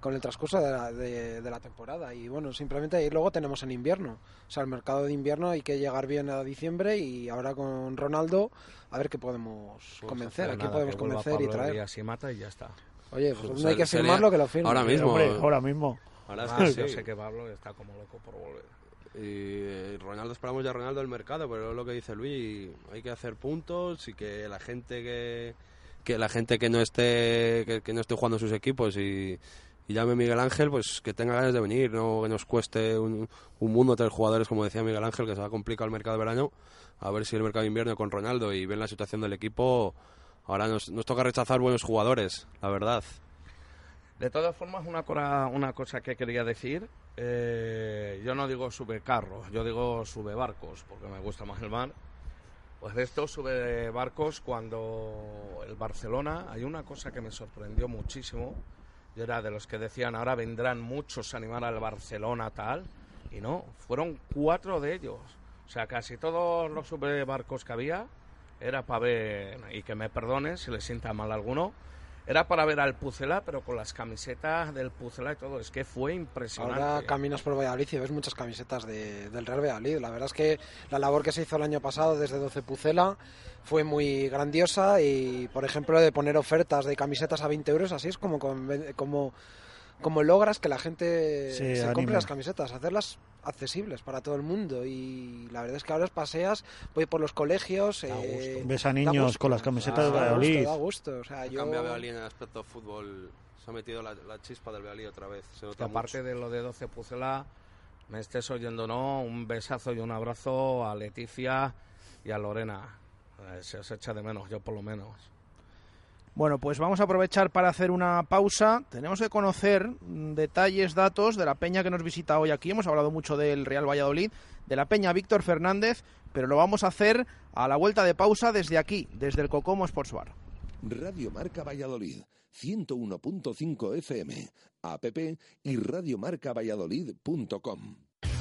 con el transcurso de la, de- de la temporada. Y bueno, simplemente y luego tenemos en invierno. O sea, el mercado de invierno hay que llegar bien a diciembre y ahora con Ronaldo a ver qué podemos Pues convencer, a quién podemos convencer y traer. Y mata y ya está. Oye, pues no hay que sería- firmarlo, que lo firme. ahora mismo. Hombre, eh. ahora mismo. Ahora es Ah, que Yo sí. sé que Pablo está como loco por volver. Y eh, Ronaldo, esperamos ya Ronaldo del mercado, pero es lo que dice Luis, hay que hacer puntos y que la gente que, que la gente que no esté que, que no esté jugando sus equipos y, y llame Miguel Ángel, pues que tenga ganas de venir, no que nos cueste un, un mundo tener jugadores, como decía Miguel Ángel, que se va a complicar el mercado de verano, a ver si el mercado de invierno con Ronaldo y ven la situación del equipo, ahora nos, toca rechazar buenos jugadores, la verdad. De todas formas, una cosa que quería decir, eh, yo no digo sube carros, yo digo sube barcos, porque me gusta más el mar. Pues de esto sube barcos cuando el Barcelona, hay una cosa que me sorprendió muchísimo, yo era de los que decían ahora vendrán muchos a animar al Barcelona tal, y no, fueron cuatro de ellos. O sea, casi todos los sube barcos que había era para ver, y que me perdone si le sienta mal alguno, era para ver al Pucela, pero con las camisetas del Pucela y todo. Es que fue impresionante. Ahora caminas por Valladolid y ves muchas camisetas de- del Real Valladolid. La verdad es que la labor que se hizo el año pasado desde 12 Pucela fue muy grandiosa y, por ejemplo, de poner ofertas de camisetas a 20 euros, así es como, como, como logras que la gente Se se, anime. compre las camisetas, hacerlas accesibles para todo el mundo. Y la verdad es que ahora paseas, voy por los colegios. Da eh, gusto. Ves a da niños gusto. con las camisetas de Da gusto, Valladolid. Da gusto, o sea, yo... cambiado Valladolid en el aspecto fútbol, se ha metido la, la chispa del Valladolid otra vez. Se Que nota aparte mucho. de lo de 12 Pucela, me estés oyendo no, un besazo y un abrazo a Leticia y a Lorena. Eh, se os echa de menos, yo por lo menos. Bueno, pues vamos a aprovechar para hacer una pausa. Tenemos que conocer mm, detalles, datos de la peña que nos visita hoy aquí. Hemos hablado mucho del Real Valladolid, de la peña Víctor Fernández, pero lo vamos a hacer a la vuelta de pausa desde aquí, desde el Cocomo Sports Bar. Radio Marca Valladolid, 101.5 FM, app y radiomarcavalladolid.com.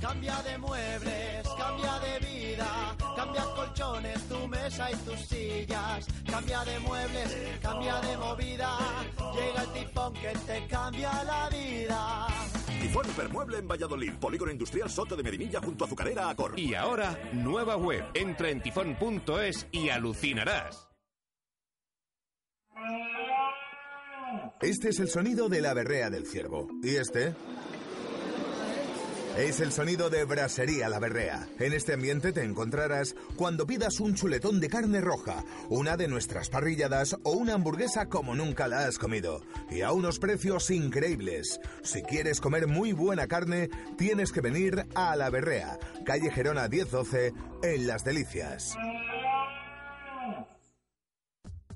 Cambia de muebles, cambia de vida, cambia colchones, tu mesa y tus sillas. Cambia de muebles, cambia de movida, llega el tifón que te cambia la vida. Tifón Hipermueble en Valladolid, Polígono Industrial Soto de Medinilla junto a Azucarera Acor. Y ahora, nueva web. Entra en tifón.es y alucinarás. Este es el sonido de la berrea del ciervo. ¿Y este? Es el sonido de Brasería La Berrea. En este ambiente te encontrarás cuando pidas un chuletón de carne roja, una de nuestras parrilladas o una hamburguesa como nunca la has comido. Y a unos precios increíbles. Si quieres comer muy buena carne, tienes que venir a La Berrea, calle Gerona 1012, en Las Delicias.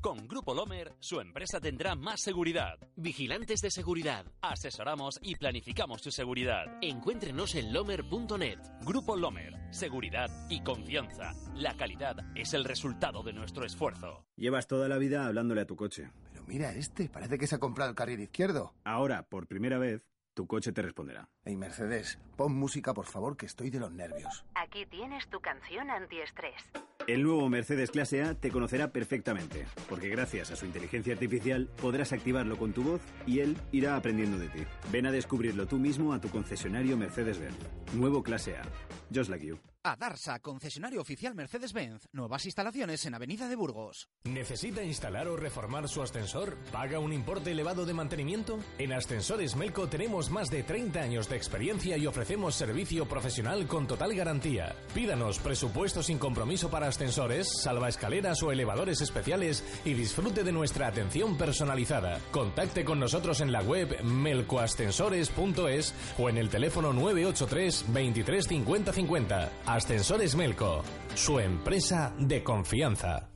Con Grupo Lomer, su empresa tendrá más seguridad. Vigilantes de seguridad. Asesoramos y planificamos su seguridad. Encuéntrenos en lomer.net. Grupo Lomer. Seguridad y confianza. La calidad es el resultado de nuestro esfuerzo. Llevas toda la vida hablándole a tu coche. Pero mira este, parece que se ha comprado el carril izquierdo. Ahora, por primera vez, tu coche te responderá. Hey Mercedes, pon música por favor que estoy de los nervios. Aquí tienes tu canción antiestrés. El nuevo Mercedes Clase A te conocerá perfectamente, porque gracias a su inteligencia artificial podrás activarlo con tu voz y él irá aprendiendo de ti. Ven a descubrirlo tú mismo a tu concesionario Mercedes-Benz. Nuevo Clase A. Just like you. Adarsa, concesionario oficial Mercedes-Benz. Nuevas instalaciones en Avenida de Burgos. ¿Necesita instalar o reformar su ascensor? ¿Paga un importe elevado de mantenimiento? En Ascensores Melco tenemos más de 30 años de experiencia y ofrecemos servicio profesional con total garantía. Pídanos presupuesto sin compromiso para ascensores, salva escaleras o elevadores especiales y disfrute de nuestra atención personalizada. Contacte con nosotros en la web melcoascensores.es o en el teléfono 983 23 50 50. Ascensores Melco, su empresa de confianza.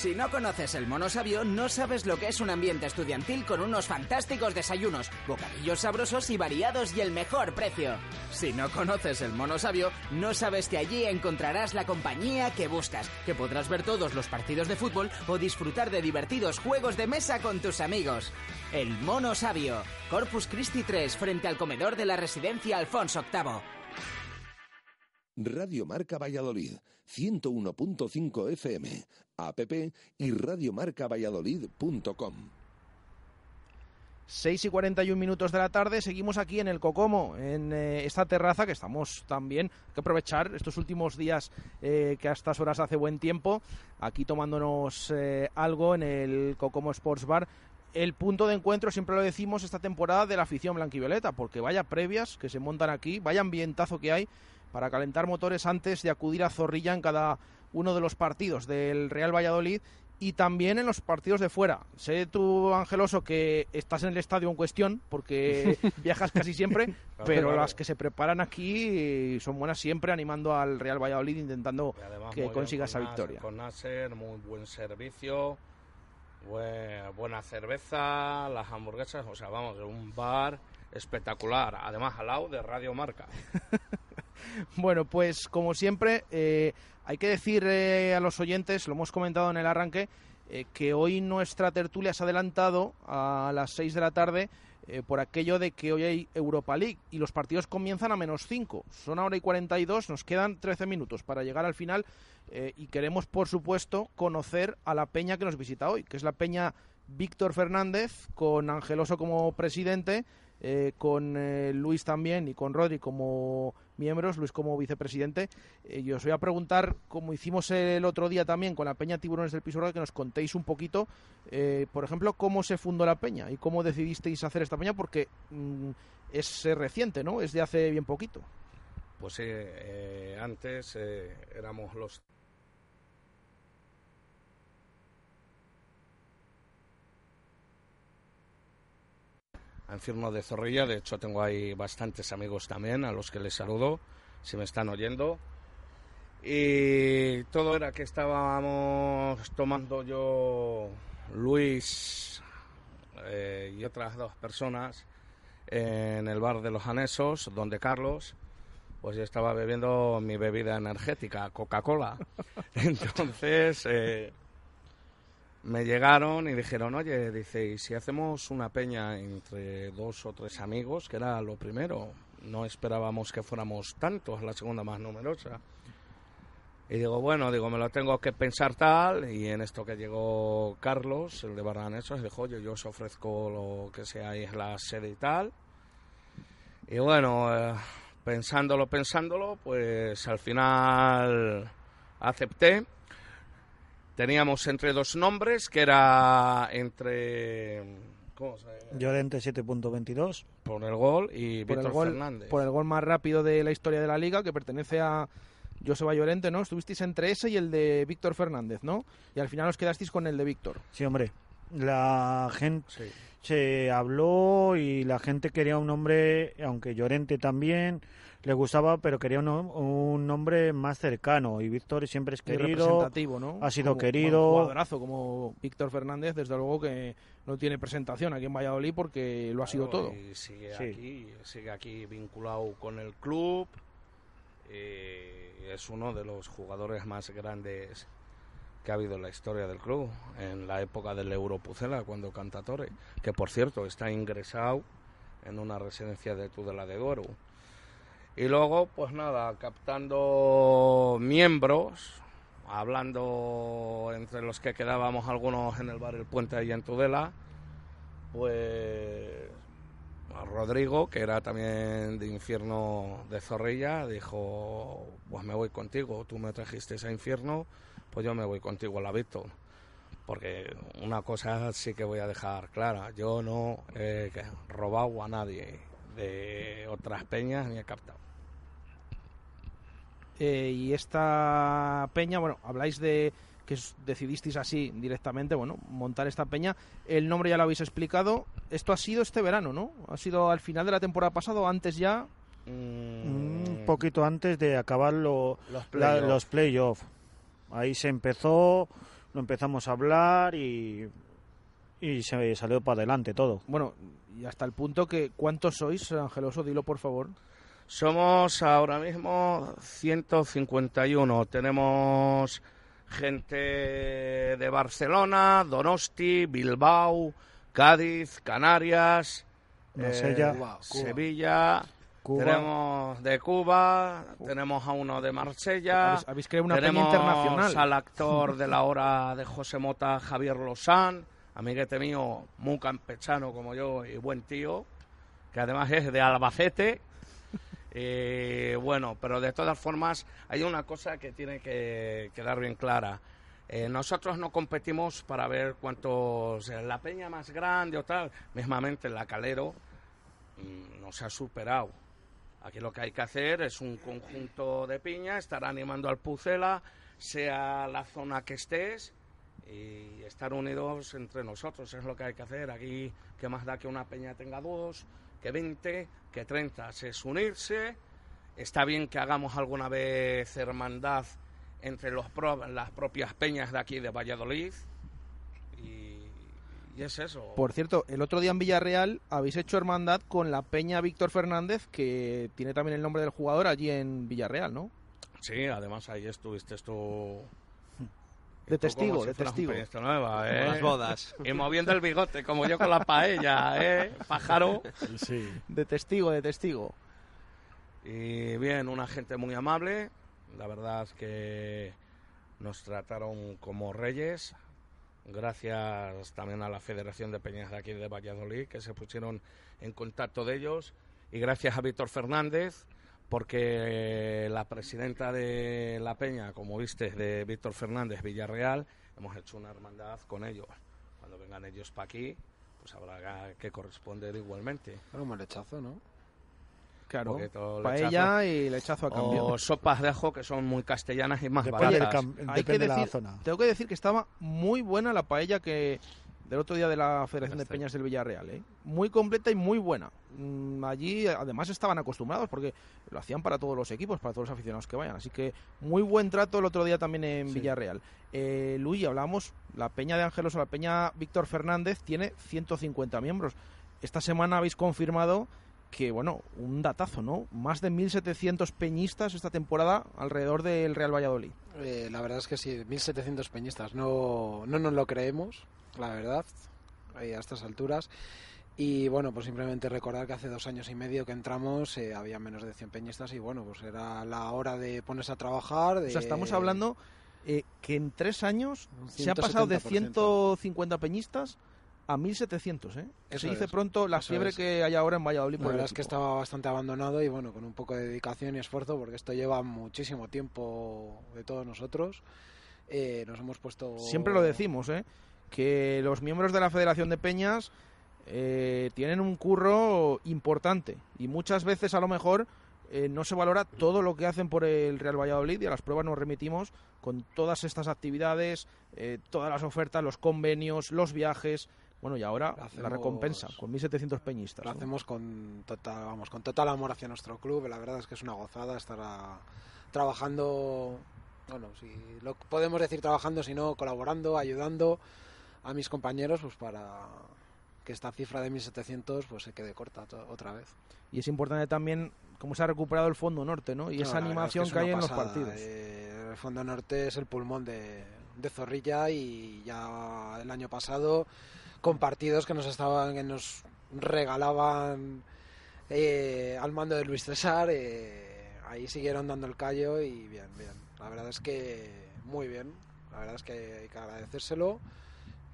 Si no conoces el mono sabio, no sabes lo que es un ambiente estudiantil con unos fantásticos desayunos, bocadillos sabrosos y variados y el mejor precio. Si no conoces el mono sabio, no sabes que allí encontrarás la compañía que buscas, que podrás ver todos los partidos de fútbol o disfrutar de divertidos juegos de mesa con tus amigos. El mono sabio, Corpus Christi 3, frente al comedor de la residencia Alfonso VIII. Radio Marca Valladolid, 101.5 FM, app y radiomarcavalladolid.com. 6 y 41 minutos de la tarde, seguimos aquí en el Cocomo, en eh, esta terraza que estamos también, hay que aprovechar estos últimos días eh, que a estas horas hace buen tiempo, aquí tomándonos eh, algo en el Cocomo Sports Bar. El punto de encuentro, siempre lo decimos, esta temporada de la afición blanquivioleta, porque vaya previas que se montan aquí, vaya ambientazo que hay para calentar motores antes de acudir a Zorrilla en cada uno de los partidos del Real Valladolid y también en los partidos de fuera. Sé tú, Angeloso, que estás en el estadio en cuestión, porque viajas casi siempre, pero las que se preparan aquí son buenas siempre, animando al Real Valladolid, intentando que consiga esa victoria. Con Nasser, muy buen servicio, buena cerveza, las hamburguesas, o sea, vamos, un bar espectacular, además al lado de Radio Marca. Bueno, pues como siempre, eh, hay que decir eh, a los oyentes, lo hemos comentado en el arranque, eh, que hoy nuestra tertulia se ha adelantado a las 6 de la tarde por aquello de que hoy hay Europa League y los partidos comienzan a menos 5. Son ahora y 42, nos quedan 13 minutos para llegar al final y queremos, por supuesto, conocer a la peña que nos visita hoy, que es la peña Víctor Fernández, con Angeloso como presidente. Con Luis también y con Rodri como miembros, Luis como vicepresidente. Eh, yo os voy a preguntar, como hicimos el otro día también con la Peña Tiburones del Pisuerga, que nos contéis un poquito, eh, por ejemplo, cómo se fundó la Peña y cómo decidisteis hacer esta Peña, porque mm, es reciente, ¿no? Es de hace bien poquito. Pues sí, eh, antes éramos los Infierno de Zorrilla. De hecho, tengo ahí bastantes amigos también a los que les saludo, si me están oyendo. Y todo era que estábamos tomando yo, Luis eh, y otras dos personas en el bar de los Anesos, donde Carlos, pues yo estaba bebiendo mi bebida energética, Coca-Cola. Entonces, eh, me llegaron y dijeron, oye, dice, ¿y si hacemos una peña entre dos o tres amigos? Que era lo primero. No esperábamos que fuéramos tantos, la segunda más numerosa. Y digo, bueno, digo, me lo tengo que pensar tal. Y en esto que llegó Carlos, el de Barranesos, dijo, oye, yo os ofrezco lo que sea es la sede y tal. Y bueno, eh, pensándolo, pensándolo, pues al final acepté Teníamos entre dos nombres, que era entre... ¿Cómo se Llorente 7.22. Por el gol y por Víctor Fernández. Por el gol más rápido de la historia de la liga, que pertenece a Joseba Llorente, ¿no? Estuvisteis entre ese y el de Víctor Fernández, ¿no? Y al final os quedasteis con el de Víctor. Sí, hombre. La gente se habló y la gente quería un nombre, aunque Llorente también le gustaba, pero quería un, nombre más cercano. Y Víctor siempre es querido. representativo, ¿no? Ha sido querido. un jugadorazo como Víctor Fernández, desde luego que no tiene presentación aquí en Valladolid porque lo ha sido todo. Y sigue, aquí, sigue aquí vinculado con el club. Eh, es uno de los jugadores más grandes que ha habido en la historia del club, en la época del Europucela, cuando canta Torre, que por cierto está ingresado en una residencia de Tudela de Duero. Y luego, pues nada, captando miembros, hablando entre los que quedábamos algunos en el bar El Puente ahí en Tudela, pues Rodrigo, que era también de Infierno de Zorrilla, dijo, pues me voy contigo, tú me trajiste a Infierno, pues yo me voy contigo a la Víctor. Porque una cosa sí que voy a dejar clara, yo no he robado a nadie de otras peñas ni he captado. Eh, y esta peña, bueno, habláis de que decidisteis así directamente, bueno, montar esta peña. El nombre ya lo habéis explicado. Esto ha sido este verano, ¿no? Ha sido al final de la temporada pasada o antes ya. Un poquito antes de acabar lo- Los la- playoff. los playoffs. Ahí se empezó, lo empezamos a hablar y, y se salió para adelante todo. Bueno, y hasta el punto que, ¿cuántos sois, Angeloso? Dilo, por favor. Somos ahora mismo 151. Tenemos gente de Barcelona, Donosti, Bilbao, Cádiz, Canarias, Marsella. eh, Cuba. Sevilla. Cuba. Tenemos de Cuba, tenemos a uno de Marsella. Habéis- habéis creado una peña tenemos internacional. al actor de la hora de José Mota, Javier Lozán, amiguete mío, muy campechano como yo y buen tío, que además es de Albacete. Eh, bueno, pero de todas formas hay una cosa que tiene que quedar bien clara. Eh, nosotros no competimos para ver cuántos... eh, la peña más grande o tal, mismamente la Calero mm, nos ha superado. Aquí lo que hay que hacer es un conjunto de piña, estar animando al Pucela, sea la zona que estés, y estar unidos entre nosotros. Es lo que hay que hacer. Aquí, ¿qué más da que una peña tenga dos, que 20, que 30? Es unirse. Está bien que hagamos alguna vez hermandad entre los pro- las propias peñas de aquí de Valladolid. Y, y es eso. Por cierto, el otro día en Villarreal habéis hecho hermandad con la peña Víctor Fernández, que tiene también el nombre del jugador allí en Villarreal, ¿no? Sí, además ahí estuviste tú. De como testigo, si de un testigo. nueva, ¿eh? Las bodas. Y moviendo el bigote, como yo con la paella, ¿eh? Pájaro. Sí. De testigo, de testigo. Y bien, una gente muy amable. La verdad es que nos trataron como reyes. Gracias también a la Federación de Peñas de aquí de Valladolid, que se pusieron en contacto de ellos. Y gracias a Víctor Fernández, porque la presidenta de la Peña, como viste, de Víctor Fernández Villarreal, hemos hecho una hermandad con ellos. Cuando vengan ellos para aquí, pues habrá que corresponder igualmente. Claro, un lechazo, ¿no? Claro, paella y lechazo a cambio. O sopas de ajo que son muy castellanas y más Depende baratas. Hay que depende de la decir- zona. Tengo que decir que estaba muy buena la paella que del otro día de la Federación de. Peñas del Villarreal, ¿eh? Muy completa y muy buena. Mm, allí además estaban acostumbrados porque lo hacían para todos los equipos, para todos los aficionados que vayan. Así que muy buen trato el otro día también en Sí. Villarreal. Eh, Luis, hablábamos, la Peña de Ángelos o la Peña Víctor Fernández tiene 150 miembros. Esta semana habéis confirmado que, bueno, un datazo, ¿no? Más de 1.700 peñistas esta temporada alrededor del Real Valladolid. Eh, la verdad es que sí, 1.700 peñistas. No, no nos lo creemos, la verdad, ahí a estas alturas. Y bueno, pues simplemente recordar que hace dos años y medio que entramos eh, había menos de 100 peñistas y bueno, pues era la hora de ponerse a trabajar. De... O sea, estamos hablando eh, que en tres años se ha pasado de 170%. 150 peñistas a 1.700, ¿eh? Eso se dice es, pronto la eso fiebre es. que hay ahora en Valladolid La por verdad es que estaba bastante abandonado y bueno, con un poco de dedicación y esfuerzo, porque esto lleva muchísimo tiempo de todos nosotros, eh, nos hemos puesto... Siempre lo decimos, ¿eh? Que los miembros de la Federación de Peñas eh, tienen un curro importante y muchas veces a lo mejor eh, no se valora todo lo que hacen por el Real Valladolid y a las pruebas nos remitimos con todas estas actividades, eh, todas las ofertas, los convenios, los viajes. Bueno, y ahora la recompensa con 1.700 peñistas. Lo ¿no? hacemos con total, vamos, con total amor hacia nuestro club. La verdad es que es una gozada estar a- trabajando, bueno, si lo podemos decir trabajando, si no colaborando, ayudando a mis compañeros, pues para que esta cifra de 1.700 pues se quede corta otra vez. Y es importante también cómo se ha recuperado el fondo norte, ¿no? Y No, esa animación es que, es hay una en los partidos. Eh, el Fondo Norte es el pulmón de, de Zorrilla y ya el año pasado con partidos que nos estaban que nos regalaban eh, al mando de Luis César eh, ahí siguieron dando el callo y bien bien la verdad es que muy bien la verdad es que hay que agradecérselo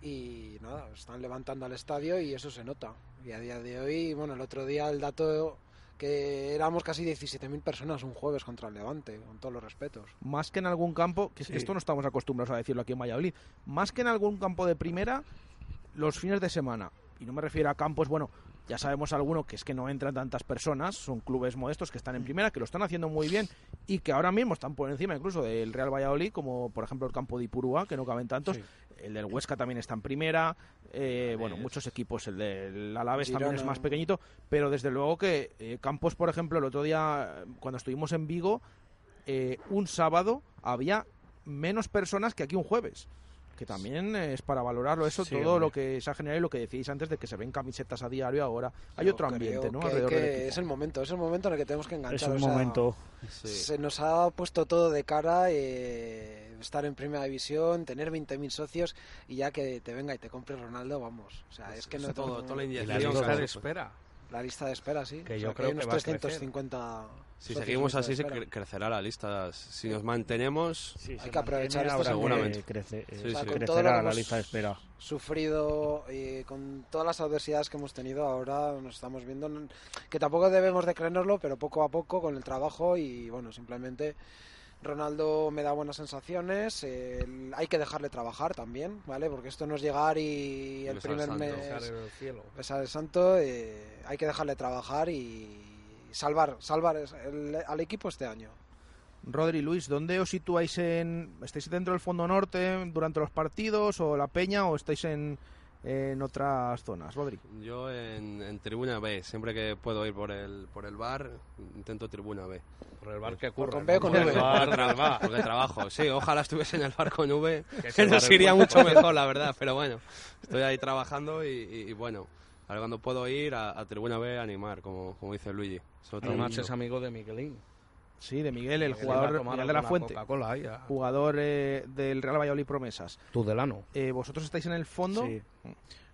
y nada están levantando al estadio y eso se nota y a día de hoy bueno el otro día el dato que éramos casi 17.000 personas un jueves contra el Levante, con todos los respetos. Más que en algún campo, que Sí. esto no estamos acostumbrados a decirlo aquí en Valladolid, más que en algún campo de primera, los fines de semana. Y no me refiero a campos, bueno, ya sabemos alguno que es que no entran tantas personas, son clubes modestos que están en primera, que lo están haciendo muy bien y que ahora mismo están por encima incluso del Real Valladolid, como por ejemplo el campo de Ipurúa, que no caben tantos. El del Huesca también está en primera. eh, bueno, muchos equipos. El del Alavés también es más pequeñito. Pero desde luego que eh, Campos, por ejemplo, el otro día, cuando estuvimos en Vigo, eh, un sábado había menos personas que aquí un jueves. Que también es para valorarlo eso, Sí, todo hombre. lo que se ha generado y lo que decíais antes de que se ven camisetas a diario ahora. Hay Yo otro ambiente, ¿no? que- Alrededor que del es el momento, es el momento en el que tenemos que enganchar. Es un o sea, momento. Se nos ha puesto todo de cara, eh, estar en primera división, tener 20.000 socios y ya que te venga y te compre Ronaldo, vamos. O sea, es que no todo- toda la espera. La lista de espera, sí. Que O yo sea, creo hay que unos va a crecer. 350 Si seguimos así, se cre- crecerá la lista. Si nos mantenemos, Hay que aprovechar esto seguramente. crece, Sí, O sea, sí. con todo lo que crecerá la lista de espera. Sufrido y con todas las adversidades que hemos tenido, ahora nos estamos viendo que tampoco debemos de creérnoslo, pero poco a poco con el trabajo y bueno, simplemente Ronaldo me da buenas sensaciones. el- hay que dejarle trabajar también, ¿vale? Porque esto no es llegar y el primer santo. mes Besar el cielo. besar el santo. eh, hay que dejarle trabajar y salvar, salvar el- al equipo este año. Rodri Luis, ¿dónde os situáis en. ¿Estáis dentro del fondo norte durante los partidos o la peña o estáis en, en otras zonas, Rodri? yo en, en tribuna B, siempre que puedo ir por el, por el bar, intento tribuna B. Por el bar que Por ocurre. con B o con ¿no? V. Por el bar, Porque, trabajo, sí, ojalá estuviese en el bar con V, Que que nos iría mucho mejor, la verdad, pero bueno, estoy ahí trabajando y, y- y bueno, ahora cuando puedo ir a, a tribuna B a animar, como, como dice Luigi. Además es amigo de Miguelín. Sí, de Miguel, el jugador Miguel de la Fuente. Coca-Cola ahí a- Jugador eh, del Real Valladolid Promesas. Tudelano. Eh, ¿Vosotros estáis en el fondo? Sí.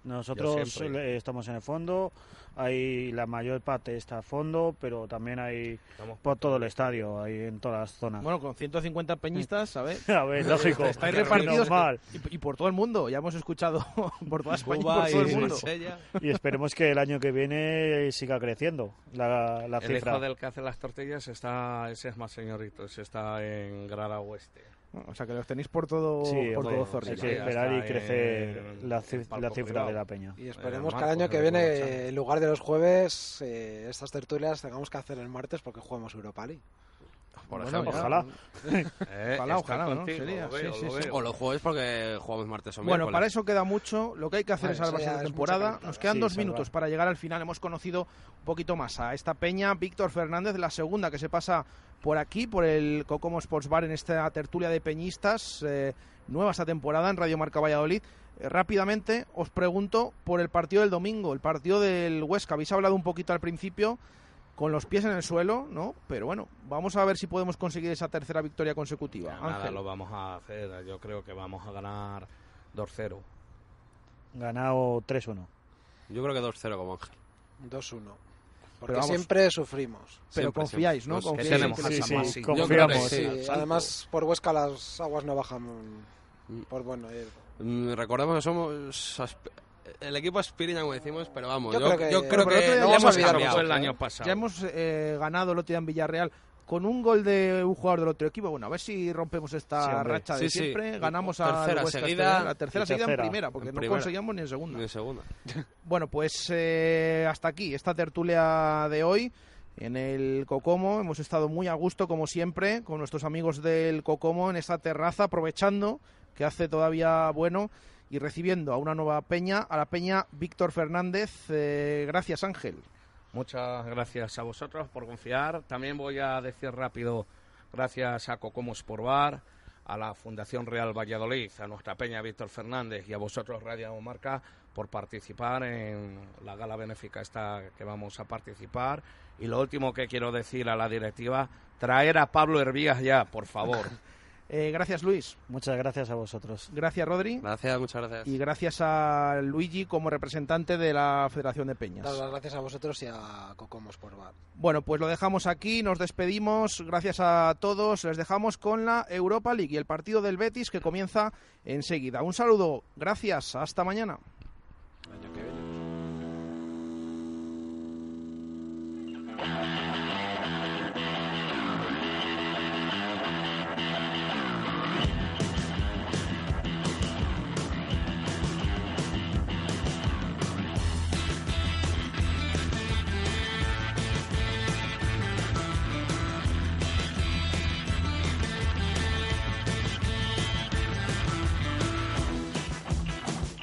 Nosotros estamos en el fondo, hay la mayor parte está a fondo, pero también hay Estamos por todo el estadio, hay en todas las zonas. Bueno, con 150 peñistas, ¿sabes? A ver, lógico. Estáis repartidos y, y por todo el mundo. Ya hemos escuchado por toda España y Cuba por todo y el mundo. Marsella. Y esperemos que el año que viene siga creciendo la, la El cifra. hijo del que hace las tortillas está, ese es más señorito, ese está en Grada Oeste. O sea, que los tenéis por todo, Sí, por hombre, todo hay Zorrilla. que ya esperar y crecer en- la, cifra privado. de la peña. Y esperemos que el año que viene, en lugar de los jueves, eh, estas tertulias tengamos que hacer el martes porque jugamos Europa League. Por Bueno, ejemplo. Ojalá. Eh, Ojalá, ojalá, ¿no? contigo, Sería, lo veo, sí, sí, lo sí. veo. O los jueves porque jugamos martes o Bueno, miércoles. para eso queda mucho. Lo que hay que hacer Vale, es salvarse es temporada. Nos quedan Sí, dos salvar. minutos para llegar al final. Hemos conocido un poquito más a esta peña. Víctor Fernández, la segunda que se pasa por aquí, por el Cocomo Sports Bar en esta tertulia de peñistas. eh, nueva esta temporada en Radio Marca Valladolid. Eh, rápidamente os pregunto por el partido del domingo, el partido del Huesca. Habéis hablado un poquito al principio con los pies en el suelo, ¿no? Pero bueno, vamos a ver si podemos conseguir esa tercera victoria consecutiva. Nada, Ángel. lo vamos a hacer. Yo creo que vamos a ganar 2-0. Ganado 3-1. Yo creo que 2-0 como Ángel. 2-1. Porque vamos. siempre sufrimos. Pero Siempre, confiáis, siempre. ¿no? Pues, Confiáis ¿qué en tenemos? que- Sí, sí, confiamos. sí. Sí, además por Huesca las aguas no bajan por bueno ir. Mm, Recordemos que somos el equipo aspirina, como decimos, pero vamos, Yo yo, creo que- yo Bueno, creo que hemos cambiado. el año pasado. Ya hemos eh, ganado el otro día en Villarreal con un gol de un jugador del otro equipo. Bueno, a ver si rompemos esta racha de Sí, sí. siempre. Ganamos a Tercera seguida. la tercera seguida en tercera. primera, porque En no primera. conseguíamos ni en segunda. En segunda. Bueno, pues eh, hasta aquí esta tertulia de hoy. En el Cocomo hemos estado muy a gusto, como siempre, con nuestros amigos del Cocomo en esta terraza, aprovechando que hace todavía bueno y recibiendo a una nueva peña, a la peña Víctor Fernández. Eh, gracias, Ángel. Muchas gracias a vosotros por confiar. También voy a decir rápido gracias a Cocomo Sport Bar, a la Fundación Real Valladolid, a nuestra peña Víctor Fernández y a vosotros Radio Marca por participar en la gala benéfica esta que vamos a participar. Y lo último que quiero decir a la directiva, traer a Pablo Hervías ya, por favor. Eh, gracias, Luis. Muchas gracias a vosotros. Gracias, Rodri. Gracias, muchas gracias. Y gracias a Luigi como representante de la Federación de Peñas. Las gracias a vosotros y a Cocomos por Bar. Bueno, pues lo dejamos aquí, nos despedimos. Gracias a todos. Les dejamos con la Europa League y el partido del Betis que comienza enseguida. Un saludo, gracias, hasta mañana.